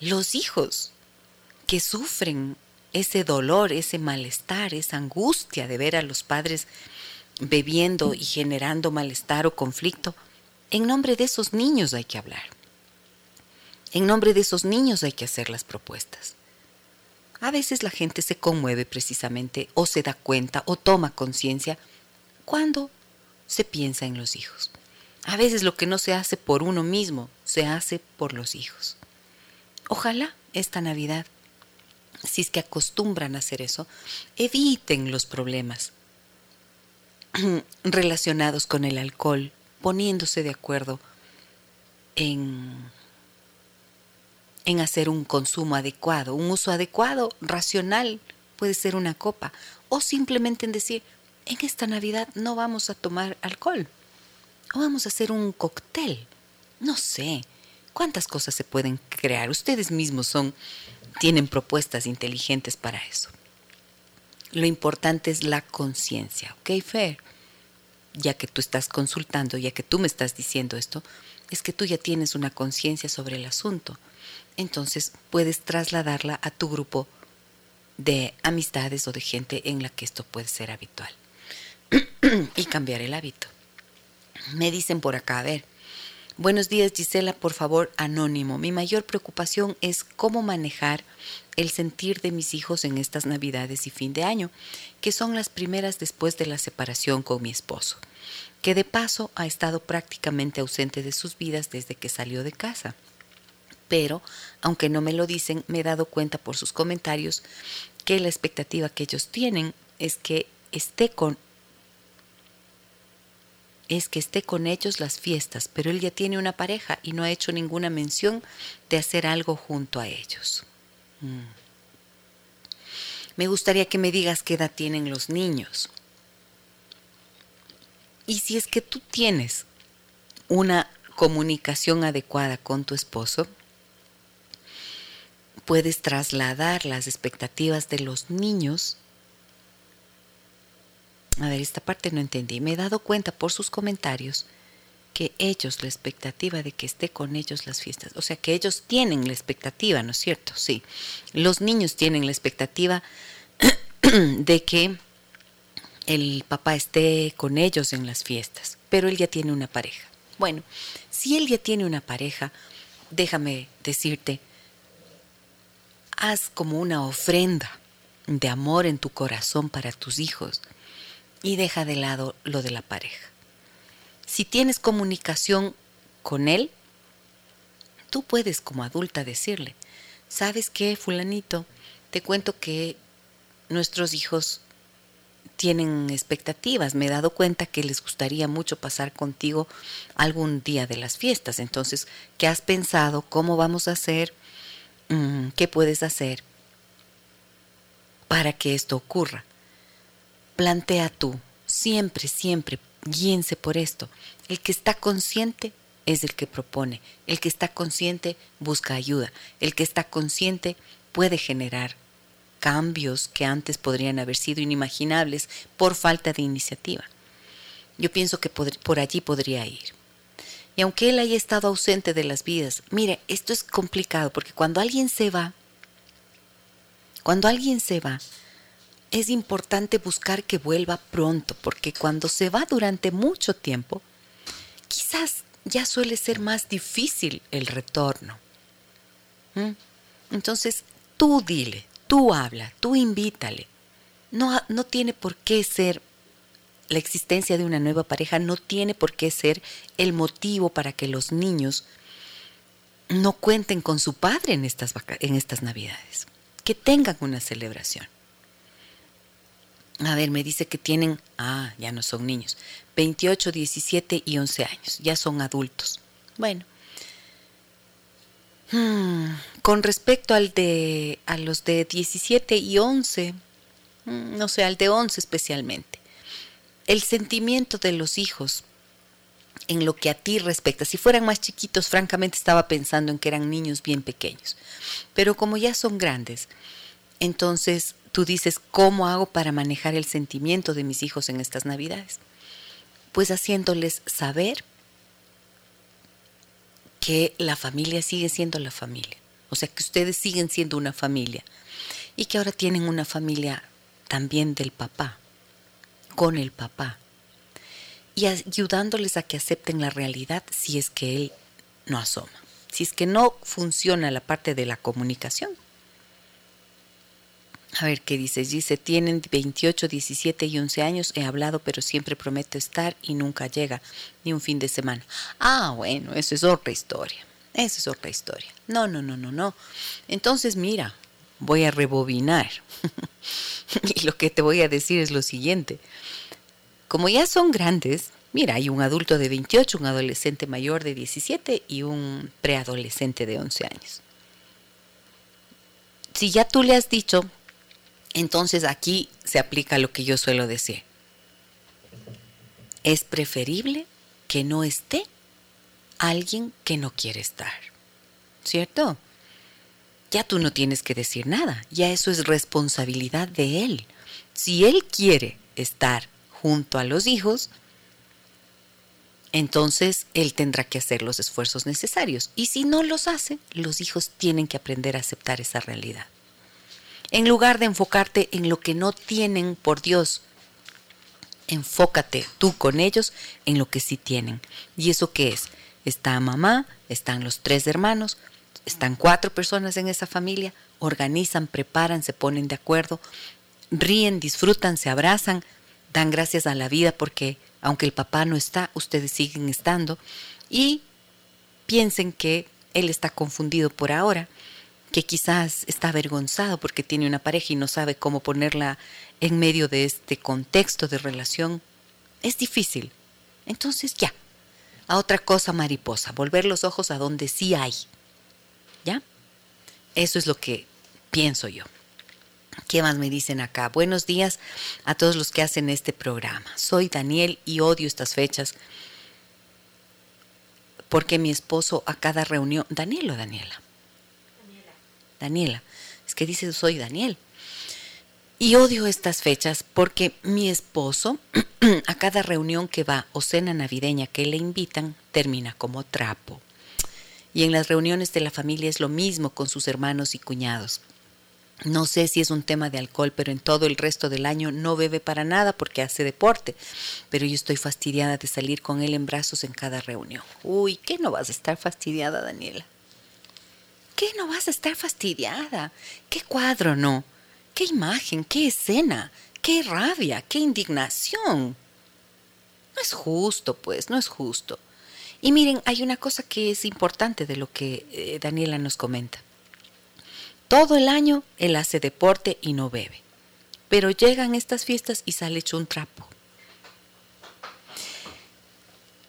[SPEAKER 1] Los hijos que sufren ese dolor, ese malestar, esa angustia de ver a los padres bebiendo y generando malestar o conflicto, en nombre de esos niños hay que hablar. En nombre de esos niños hay que hacer las propuestas. A veces la gente se conmueve precisamente o se da cuenta o toma conciencia cuando se piensa en los hijos. A veces lo que no se hace por uno mismo, se hace por los hijos. Ojalá esta Navidad, si es que acostumbran a hacer eso, eviten los problemas relacionados con el alcohol, poniéndose de acuerdo en en hacer un consumo adecuado, un uso adecuado, racional, puede ser una copa, o simplemente en decir, en esta Navidad no vamos a tomar alcohol, o vamos a hacer un cóctel, no sé, cuántas cosas se pueden crear, ustedes mismos son, tienen propuestas inteligentes para eso. Lo importante es la conciencia, ¿ok, Fer? Ya que tú estás consultando, ya que tú me estás diciendo esto, es que tú ya tienes una conciencia sobre el asunto entonces puedes trasladarla a tu grupo de amistades o de gente en la que esto puede ser habitual y cambiar el hábito. Me dicen por acá, a ver, buenos días Gisela, por favor, anónimo. Mi mayor preocupación es cómo manejar el sentir de mis hijos en estas navidades y fin de año, que son las primeras después de la separación con mi esposo, que de paso ha estado prácticamente ausente de sus vidas desde que salió de casa pero, aunque no me lo dicen, me he dado cuenta por sus comentarios que la expectativa que ellos tienen es que esté con es que esté con ellos las fiestas, pero él ya tiene una pareja y no ha hecho ninguna mención de hacer algo junto a ellos. Mm. Me gustaría que me digas qué edad tienen los niños. Y si es que tú tienes una comunicación adecuada con tu esposo, puedes trasladar las expectativas de los niños. A ver, esta parte no entendí. Me he dado cuenta por sus comentarios que ellos, la expectativa de que esté con ellos las fiestas, o sea, que ellos tienen la expectativa, ¿no es cierto? Sí, los niños tienen la expectativa de que el papá esté con ellos en las fiestas, pero él ya tiene una pareja. Bueno, si él ya tiene una pareja, déjame decirte haz como una ofrenda de amor en tu corazón para tus hijos y deja de lado lo de la pareja. Si tienes comunicación con él, tú puedes como adulta decirle, ¿sabes qué, fulanito? Te cuento que nuestros hijos tienen expectativas. Me he dado cuenta que les gustaría mucho pasar contigo algún día de las fiestas. Entonces, ¿qué has pensado? ¿Cómo vamos a hacer? Mm, ¿Qué puedes hacer para que esto ocurra? Plantea tú, siempre, siempre, guíense por esto. El que está consciente es el que propone. El que está consciente busca ayuda. El que está consciente puede generar cambios que antes podrían haber sido inimaginables por falta de iniciativa. Yo pienso que por, allí podría ir. Y aunque él haya estado ausente de las vidas, mire, esto es complicado porque cuando alguien se va, cuando alguien se va, es importante buscar que vuelva pronto, porque cuando se va durante mucho tiempo, quizás ya suele ser más difícil el retorno. ¿Mm? Entonces, tú dile, tú habla, tú invítale. No, no tiene por qué ser la existencia de una nueva pareja, no tiene por qué ser el motivo para que los niños no cuenten con su padre en estas, en estas navidades, que tengan una celebración. A ver, me dice que tienen, ah, ya no son niños, 28, 17 y 11 años, ya son adultos. Bueno, hmm, con respecto al de, a los de 17 y 11, hmm, no sé, al de 11 especialmente, el sentimiento de los hijos en lo que a ti respecta. Si fueran más chiquitos, francamente estaba pensando en que eran niños bien pequeños. Pero como ya son grandes, entonces tú dices, ¿cómo hago para manejar el sentimiento de mis hijos en estas navidades? Pues haciéndoles saber que la familia sigue siendo la familia. O sea, que ustedes siguen siendo una familia. Y que ahora tienen una familia también del papá, con el papá. Y ayudándoles a que acepten la realidad si es que él no asoma. Si es que no funciona la parte de la comunicación, a ver qué dices. Dice, tienen 28, 17 y 11 años. He hablado, pero siempre prometo estar y nunca llega ni un fin de semana. Ah, bueno, eso es otra historia. Esa es otra historia. No, no, no, no, no. Entonces, mira, voy a rebobinar. y lo que te voy a decir es lo siguiente. Como ya son grandes, mira, hay un adulto de 28, un adolescente mayor de 17 y un preadolescente de 11 años. Si ya tú le has dicho entonces aquí se aplica lo que yo suelo decir. Es preferible que no esté alguien que no quiere estar. ¿Cierto? Ya tú no tienes que decir nada, ya eso es responsabilidad de él. Si él quiere estar junto a los hijos, entonces él tendrá que hacer los esfuerzos necesarios. Y si no los hace, los hijos tienen que aprender a aceptar esa realidad en lugar de enfocarte en lo que no tienen por Dios. Enfócate tú con ellos en lo que sí tienen. ¿Y eso qué es? Está mamá, están los tres hermanos, están cuatro personas en esa familia, organizan, preparan, se ponen de acuerdo, ríen, disfrutan, se abrazan, dan gracias a la vida porque aunque el papá no está, ustedes siguen estando y piensen que él está confundido por ahora que quizás está avergonzado porque tiene una pareja y no sabe cómo ponerla en medio de este contexto de relación, es difícil. Entonces ya, a otra cosa mariposa, volver los ojos a donde sí hay. ¿Ya? Eso es lo que pienso yo. ¿Qué más me dicen acá? Buenos días a todos los que hacen este programa. Soy Daniel y odio estas fechas porque mi esposo a cada reunión, Daniel o Daniela, Daniela. Es que dice soy Daniel. Y odio estas fechas porque mi esposo, a cada reunión que va o cena navideña que le invitan, termina como trapo. Y en las reuniones de la familia es lo mismo con sus hermanos y cuñados. No sé si es un tema de alcohol, pero en todo el resto del año no bebe para nada porque hace deporte. Pero yo estoy fastidiada de salir con él en brazos en cada reunión. Uy, ¿qué no vas a estar fastidiada, Daniela? ¿Qué no vas a estar fastidiada? ¿Qué cuadro no? ¿Qué imagen? ¿Qué escena? ¿Qué rabia? ¿Qué indignación? No es justo, pues, no es justo. Y miren, hay una cosa que es importante de lo que eh, Daniela nos comenta. Todo el año él hace deporte y no bebe. pero llegan estas fiestas y sale hecho un trapo.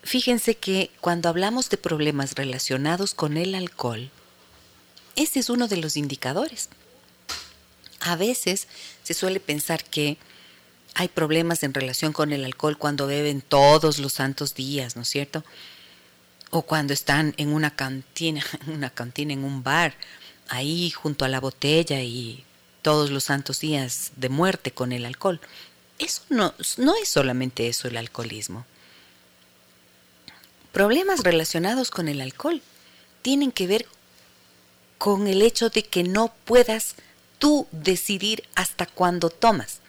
[SPEAKER 1] Fíjense que cuando hablamos de problemas relacionados con el alcohol, ese es uno de los indicadores. A veces se suele pensar que hay problemas en relación con el alcohol cuando beben todos los santos días, ¿no es cierto? O cuando están en una cantina, en una cantina, en un bar, ahí junto a la botella y todos los santos días de muerte con el alcohol. Eso no, no es solamente eso el alcoholismo. Problemas relacionados con el alcohol tienen que ver con el hecho de que no puedas tú decidir hasta cuándo tomas.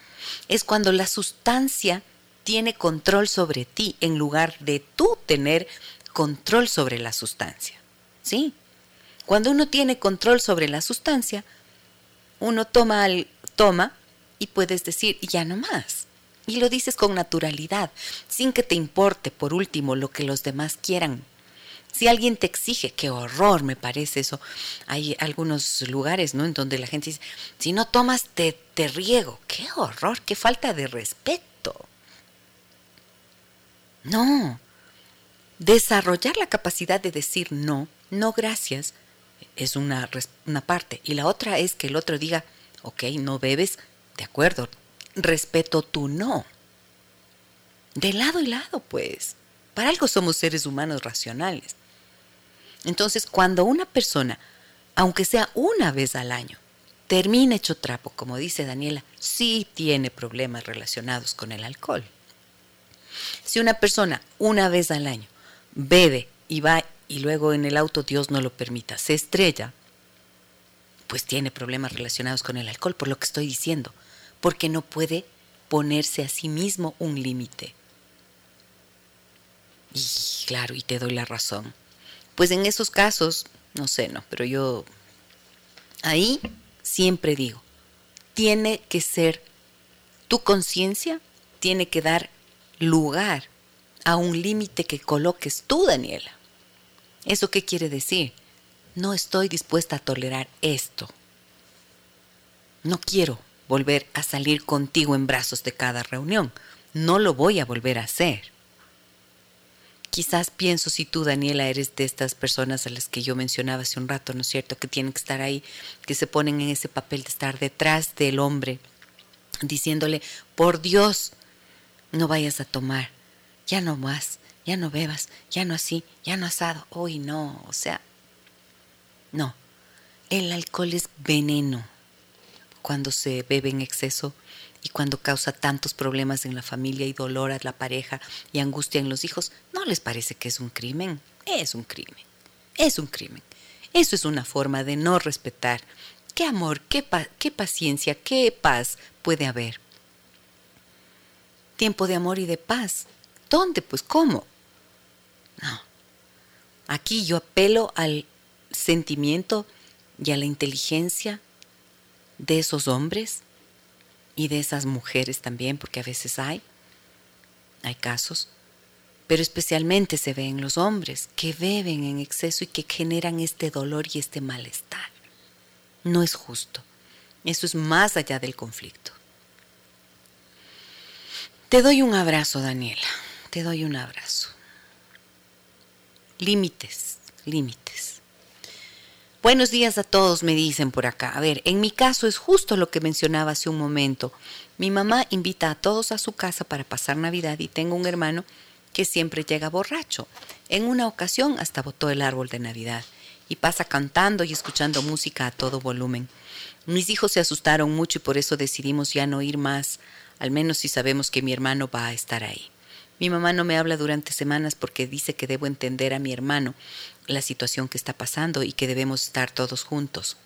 [SPEAKER 1] Es cuando la sustancia tiene control sobre ti en lugar de tú tener control sobre la sustancia. ¿Sí? Cuando uno tiene control sobre la sustancia, uno toma, toma y puedes decir, ya no más. Y lo dices con naturalidad, sin que te importe, por último, lo que los demás quieran. Si alguien te exige, qué horror me parece eso. Hay algunos lugares, ¿no? En donde la gente dice, si no tomas, te, te riego. Qué horror, qué falta de respeto. No. Desarrollar la capacidad de decir no, no gracias, es una, una parte. Y la otra es que el otro diga, ok, no bebes, de acuerdo, respeto tu no. De lado y lado, pues. Para algo somos seres humanos racionales. Entonces, cuando una persona, aunque sea una vez al año, termina hecho trapo, como dice Daniela, sí tiene problemas relacionados con el alcohol. Si una persona una vez al año bebe y va y luego en el auto Dios no lo permita, se estrella, pues tiene problemas relacionados con el alcohol, por lo que estoy diciendo, porque no puede ponerse a sí mismo un límite. Y claro, y te doy la razón. Pues en esos casos, no sé, no, pero yo ahí siempre digo, tiene que ser tu conciencia, tiene que dar lugar a un límite que coloques tú, Daniela. ¿Eso qué quiere decir? No estoy dispuesta a tolerar esto. No quiero volver a salir contigo en brazos de cada reunión. No lo voy a volver a hacer quizás pienso si tú, Daniela, eres de estas personas a las que yo mencionaba hace un rato, ¿no es cierto? Que tienen que estar ahí, que se ponen en ese papel de estar detrás del hombre, diciéndole, por Dios, no vayas a tomar, ya no más, ya no bebas, ya no así, ya no asado. Hoy no, o sea, no. El alcohol es veneno cuando se bebe en exceso y cuando causa tantos problemas en la familia y dolor a la pareja y angustia en los hijos, ¿no les parece que es un crimen? Es un crimen. Es un crimen. Eso es una forma de no respetar. ¿Qué amor, qué, qué paciencia, qué paz puede haber? Tiempo de amor y de paz. ¿Dónde? Pues cómo. No. Aquí yo apelo al sentimiento y a la inteligencia de esos hombres y de esas mujeres también, porque a veces hay, hay casos, pero especialmente se ve en los hombres que beben en exceso y que generan este dolor y este malestar. No es justo. Eso es más allá del conflicto. Te doy un abrazo, Daniela. Te doy un abrazo. Límites, límites. Buenos días a todos, me dicen por acá. A ver, en mi caso es justo lo que mencionaba hace un momento. Mi mamá invita a todos a su casa para pasar Navidad y tengo un hermano que siempre llega borracho. En una ocasión hasta botó el árbol de Navidad y pasa cantando y escuchando música a todo volumen. Mis hijos se asustaron mucho y por eso decidimos ya no ir más, al menos si sabemos que mi hermano va a estar ahí. Mi mamá no me habla durante semanas porque dice que debo entender a mi hermano la situación que está pasando y que debemos estar todos juntos.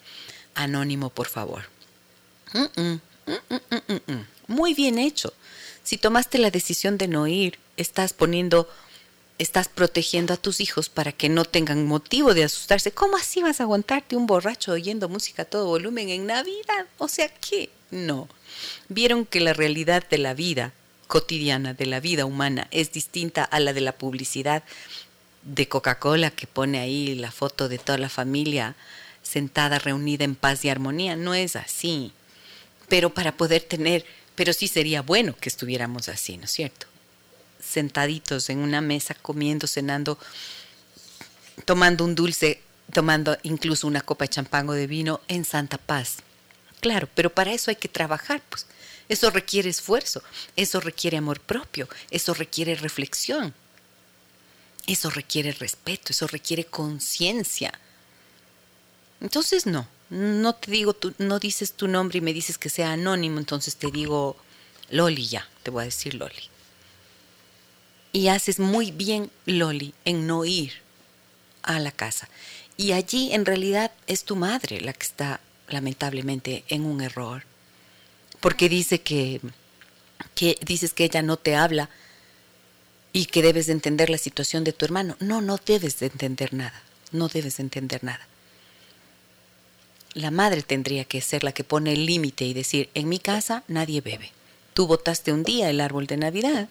[SPEAKER 1] Anónimo, por favor. Muy bien hecho. Si tomaste la decisión de no ir, estás poniendo, estás protegiendo a tus hijos para que no tengan motivo de asustarse. ¿Cómo así vas a aguantarte un borracho oyendo música a todo volumen en Navidad? O sea, ¿qué? No. Vieron que la realidad de la vida cotidiana, de la vida humana, es distinta a la de la publicidad de Coca-Cola que pone ahí la foto de toda la familia sentada, reunida en paz y armonía. No es así. Pero para poder tener Pero sí sería bueno que estuviéramos así, ¿no es cierto? Sentaditos en una mesa, comiendo, cenando, tomando un dulce, tomando incluso una copa de champán o de vino en santa paz. Claro, pero para eso hay que trabajar, pues. Eso requiere esfuerzo, eso requiere amor propio, eso requiere reflexión, eso requiere respeto, eso requiere conciencia. Entonces no, no te digo, tú, no dices tu nombre y me dices que sea anónimo, entonces te digo Loli ya, te voy a decir Loli. Y haces muy bien, Loli, en no ir a la casa. Y allí en realidad es tu madre la que está lamentablemente en un error porque dice que, que dices que ella no te habla y que debes de entender la situación de tu hermano. No, no debes de entender nada, no debes de entender nada. La madre tendría que ser la que pone el límite y decir, en mi casa nadie bebe. Tú botaste un día el árbol de Navidad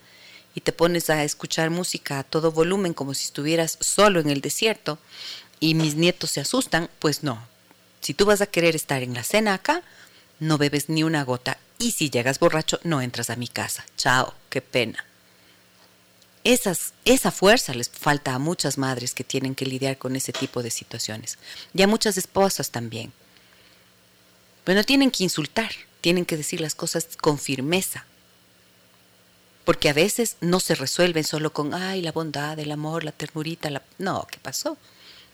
[SPEAKER 1] y te pones a escuchar música a todo volumen como si estuvieras solo en el desierto y mis nietos se asustan, pues no. Si tú vas a querer estar en la cena acá, no bebes ni una gota y si llegas borracho no entras a mi casa. Chao, qué pena. Esas, esa fuerza les falta a muchas madres que tienen que lidiar con ese tipo de situaciones y a muchas esposas también. Pero no tienen que insultar, tienen que decir las cosas con firmeza. Porque a veces no se resuelven solo con, ay, la bondad, el amor, la ternurita, la... No, ¿qué pasó?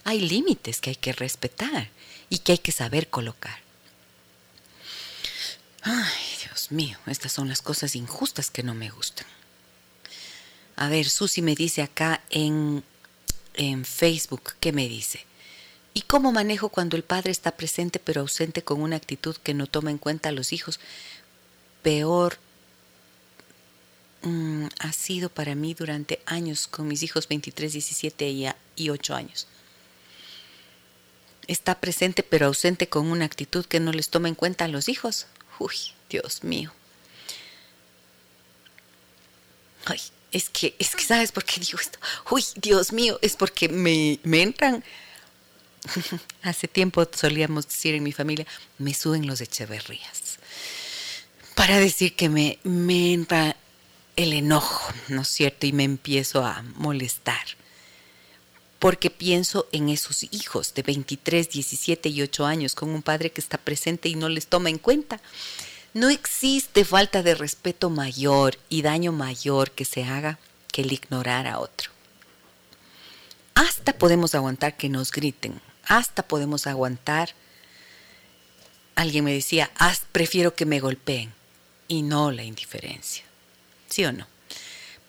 [SPEAKER 1] Hay límites que hay que respetar y que hay que saber colocar. Ay, Dios mío, estas son las cosas injustas que no me gustan. A ver, Susi me dice acá en, en Facebook, ¿qué me dice? ¿Y cómo manejo cuando el padre está presente pero ausente con una actitud que no toma en cuenta a los hijos? Peor mm, ha sido para mí durante años con mis hijos 23, 17 y, y 8 años. Está presente pero ausente con una actitud que no les toma en cuenta a los hijos. Uy, Dios mío. Ay, es que, es que, ¿sabes por qué digo esto? Uy, Dios mío, es porque me, me entran. Hace tiempo solíamos decir en mi familia, me suben los echeverrías. Para decir que me, me entra el enojo, ¿no es cierto? Y me empiezo a molestar porque pienso en esos hijos de 23, 17 y 8 años con un padre que está presente y no les toma en cuenta. No existe falta de respeto mayor y daño mayor que se haga que el ignorar a otro. Hasta podemos aguantar que nos griten, hasta podemos aguantar. Alguien me decía, prefiero que me golpeen y no la indiferencia. ¿Sí o no?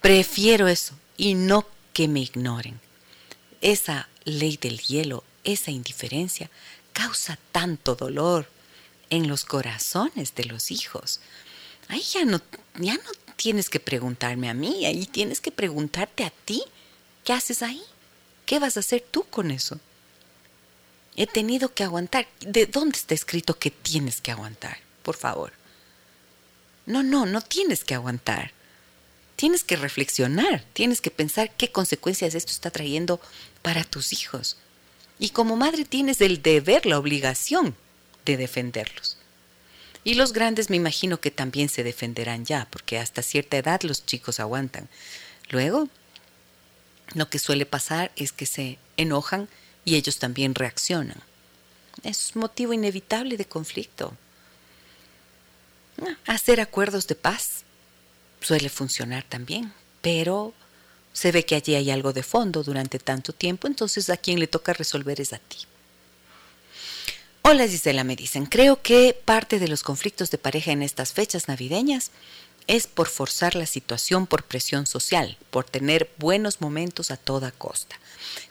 [SPEAKER 1] Prefiero eso y no que me ignoren esa ley del hielo, esa indiferencia, causa tanto dolor en los corazones de los hijos. Ahí ya no, ya no tienes que preguntarme a mí, ahí tienes que preguntarte a ti. ¿Qué haces ahí? ¿Qué vas a hacer tú con eso? He tenido que aguantar. ¿De dónde está escrito que tienes que aguantar? Por favor. No, no, no tienes que aguantar tienes que reflexionar, tienes que pensar qué consecuencias esto está trayendo para tus hijos. Y como madre tienes el deber, la obligación de defenderlos. Y los grandes me imagino que también se defenderán ya, porque hasta cierta edad los chicos aguantan. Luego, lo que suele pasar es que se enojan y ellos también reaccionan. Es motivo inevitable de conflicto. Hacer acuerdos de paz suele funcionar también, pero se ve que allí hay algo de fondo durante tanto tiempo, entonces a quien le toca resolver es a ti. Hola Gisela, me dicen, creo que parte de los conflictos de pareja en estas fechas navideñas es por forzar la situación por presión social, por tener buenos momentos a toda costa.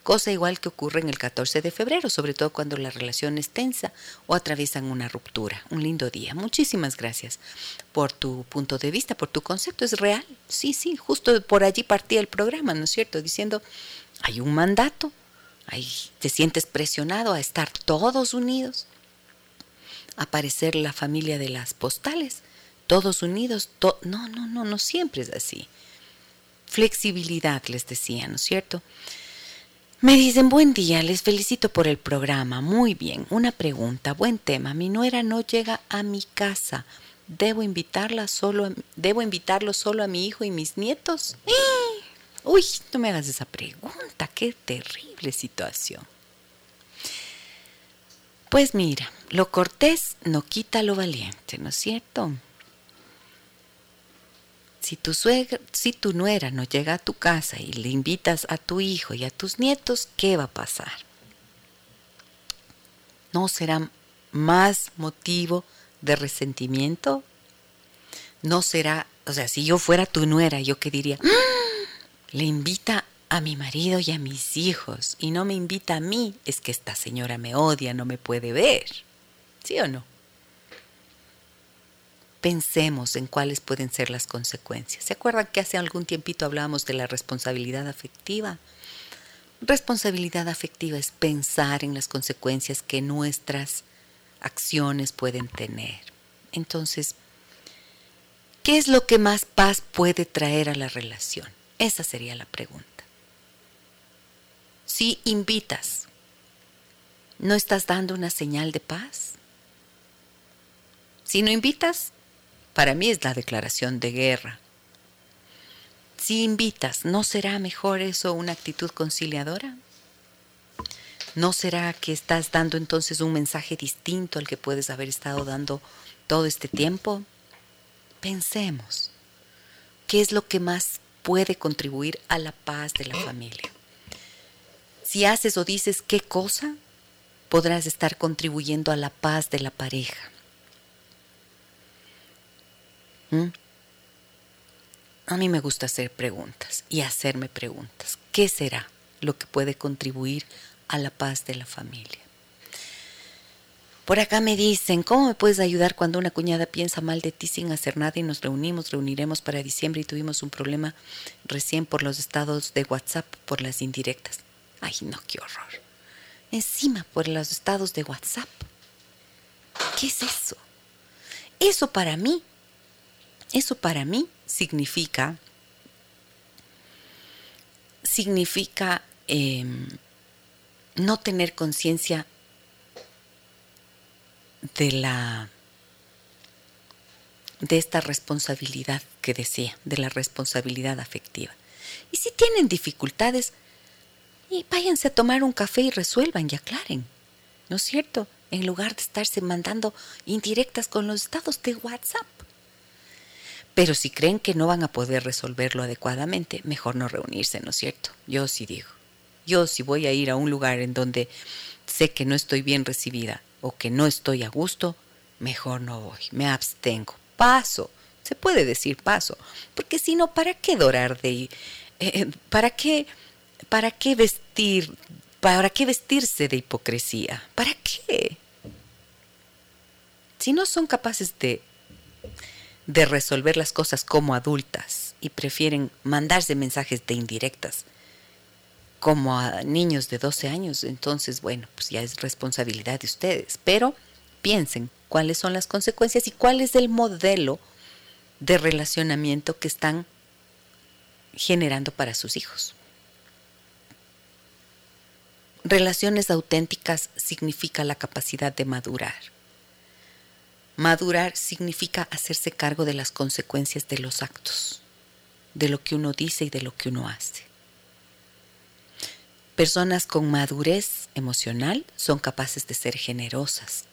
[SPEAKER 1] Cosa igual que ocurre en el 14 de febrero, sobre todo cuando la relación es tensa o atraviesan una ruptura. Un lindo día. Muchísimas gracias por tu punto de vista, por tu concepto. ¿Es real? Sí, sí, justo por allí partía el programa, ¿no es cierto? Diciendo, hay un mandato, ahí te sientes presionado a estar todos unidos, a parecer la familia de las postales todos unidos. no, no, no, no siempre es así. Flexibilidad, les decía, ¿no es cierto? Me dicen, buen día, les felicito por el programa. Muy bien, una pregunta, buen tema. Mi nuera no llega a mi casa ¿Debo invitarla solo debo invitarlo solo a mi hijo y mis nietos? ¡Eh! Uy, no me hagas esa pregunta, qué terrible situación. Pues mira, lo cortés no quita lo valiente, ¿no es cierto? Si tu, suegra, si tu nuera no llega a tu casa y le invitas a tu hijo y a tus nietos, ¿qué va a pasar? ¿No será más motivo de resentimiento? ¿No será, o sea, si yo fuera tu nuera, yo qué diría, ¡Ah! le invita a mi marido y a mis hijos y no me invita a mí, es que esta señora me odia, no me puede ver. ¿Sí o no? Pensemos en cuáles pueden ser las consecuencias. ¿Se acuerdan que hace algún tiempito hablábamos de la responsabilidad afectiva? Responsabilidad afectiva es pensar en las consecuencias que nuestras acciones pueden tener. Entonces, ¿qué es lo que más paz puede traer a la relación? Esa sería la pregunta. Si invitas, ¿no estás dando una señal de paz? Si no invitas, para mí es la declaración de guerra. Si invitas, ¿no será mejor eso una actitud conciliadora? ¿No será que estás dando entonces un mensaje distinto al que puedes haber estado dando todo este tiempo? Pensemos, ¿qué es lo que más puede contribuir a la paz de la familia? Si haces o dices qué cosa, podrás estar contribuyendo a la paz de la pareja. A mí me gusta hacer preguntas y hacerme preguntas. ¿Qué será lo que puede contribuir a la paz de la familia? Por acá me dicen, ¿cómo me puedes ayudar cuando una cuñada piensa mal de ti sin hacer nada y nos reunimos, reuniremos para diciembre y tuvimos un problema recién por los estados de WhatsApp, por las indirectas? Ay, no, qué horror. Encima por los estados de WhatsApp. ¿Qué es eso? Eso para mí eso para mí significa, significa em, no tener conciencia de la de esta responsabilidad que decía, de la responsabilidad afectiva. Y si tienen dificultades, y váyanse a tomar un café y resuelvan y aclaren, ¿no es cierto? En lugar de estarse mandando indirectas con los estados de WhatsApp. Pero si creen que no van a poder resolverlo adecuadamente, mejor no reunirse, ¿no es cierto? Yo sí digo. Yo si voy a ir a un lugar en donde sé que no estoy bien recibida o que no estoy a gusto, mejor no voy, me abstengo, paso. Se puede decir paso, porque si no, ¿para qué dorar de eh, ¿Para qué para qué vestir para qué vestirse de hipocresía? ¿Para qué? Si no son capaces de de resolver las cosas como adultas y prefieren mandarse mensajes de indirectas como a niños de 12 años, entonces, bueno, pues ya es responsabilidad de ustedes. Pero piensen cuáles son las consecuencias y cuál es el modelo de relacionamiento que están generando para sus hijos. Relaciones auténticas significa la capacidad de madurar Madurar significa hacerse cargo de las consecuencias de los actos, de lo que uno dice y de lo que uno hace. Personas con madurez emocional son capaces de ser generosas.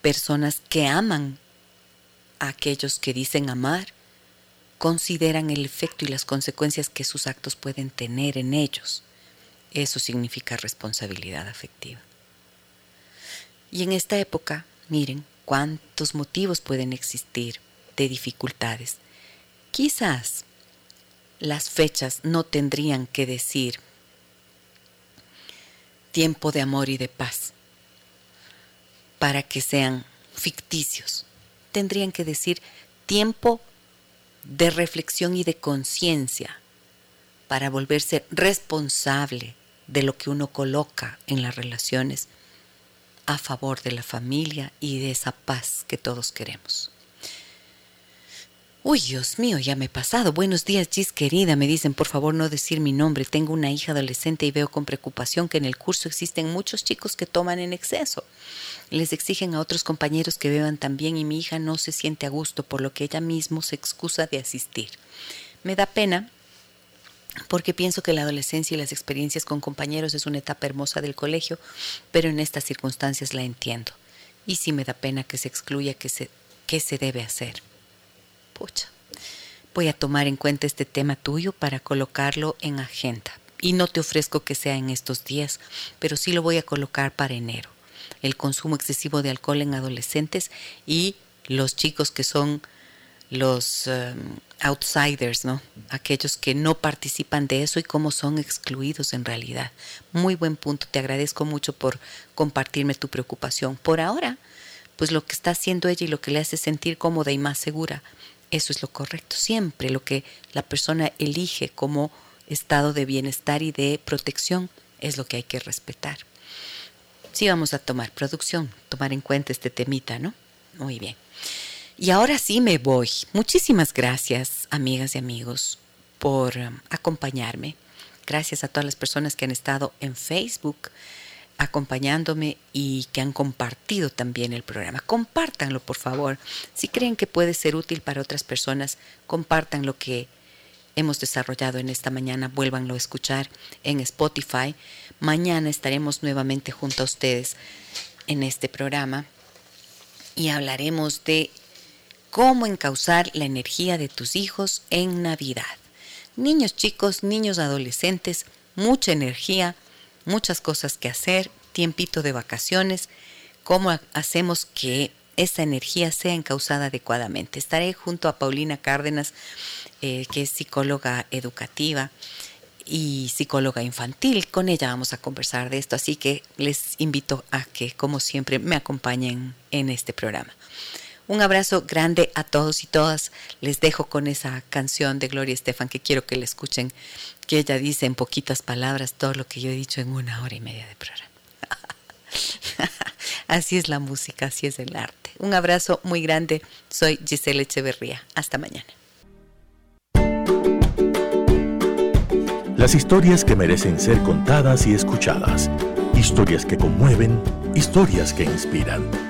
[SPEAKER 1] Personas que aman a aquellos que dicen amar consideran el efecto y las consecuencias que sus actos pueden tener en ellos. Eso significa responsabilidad afectiva. Y en esta época Miren cuántos motivos pueden existir de dificultades. Quizás las fechas no tendrían que decir tiempo de amor y de paz para que sean ficticios. Tendrían que decir tiempo de reflexión y de conciencia para volverse responsable de lo que uno coloca en las relaciones a favor de la familia y de esa paz que todos queremos. Uy, Dios mío, ya me he pasado. Buenos días, Gis querida. Me dicen, por favor, no decir mi nombre. Tengo una hija adolescente y veo con preocupación que en el curso existen muchos chicos que toman en exceso. Les exigen a otros compañeros que beban también y mi hija no se siente a gusto, por lo que ella mismo se excusa de asistir. Me da pena porque pienso que la adolescencia y las experiencias con compañeros es una etapa hermosa del colegio, pero en estas circunstancias la entiendo. Y sí me da pena que se excluya qué se, qué se debe hacer voy a tomar en cuenta este tema tuyo para colocarlo en agenda. Y no te ofrezco que sea en estos días, pero sí lo voy a colocar para enero. El consumo excesivo de alcohol en adolescentes y los chicos que son los um, outsiders, ¿no? Aquellos que no participan de eso y cómo son excluidos en realidad. Muy buen punto, te agradezco mucho por compartirme tu preocupación. Por ahora, pues lo que está haciendo ella y lo que le hace sentir cómoda y más segura eso es lo correcto. Siempre lo que la persona elige como estado de bienestar y de protección es lo que hay que respetar. Sí vamos a tomar producción, tomar en cuenta este temita, ¿no? Muy bien. Y ahora sí me voy. Muchísimas gracias, amigas y amigos, por um, acompañarme. Gracias a todas las personas que han estado en Facebook acompañándome y que han compartido también el programa. Compártanlo, por favor. Si creen que puede ser útil para otras personas, compartan lo que hemos desarrollado en esta mañana. Vuélvanlo a escuchar en Spotify. Mañana estaremos nuevamente junto a ustedes en este programa y hablaremos de cómo encauzar la energía de tus hijos en Navidad. Niños chicos, niños adolescentes, mucha energía, muchas cosas que hacer, tiempito de vacaciones, cómo hacemos que esa energía sea encausada adecuadamente. Estaré junto a Paulina Cárdenas, eh, que es psicóloga educativa y psicóloga infantil. Con ella vamos a conversar de esto, así que les invito a que, como siempre, me acompañen en este programa. Un abrazo grande a todos y todas. Les dejo con esa canción de Gloria Estefan que quiero que la escuchen, que ella dice en poquitas palabras todo lo que yo he dicho en una hora y media de programa. así es la música, así es el arte. Un abrazo muy grande. Soy Giselle Echeverría. Hasta mañana.
[SPEAKER 2] Las historias que merecen ser contadas y escuchadas. Historias que conmueven, historias que inspiran.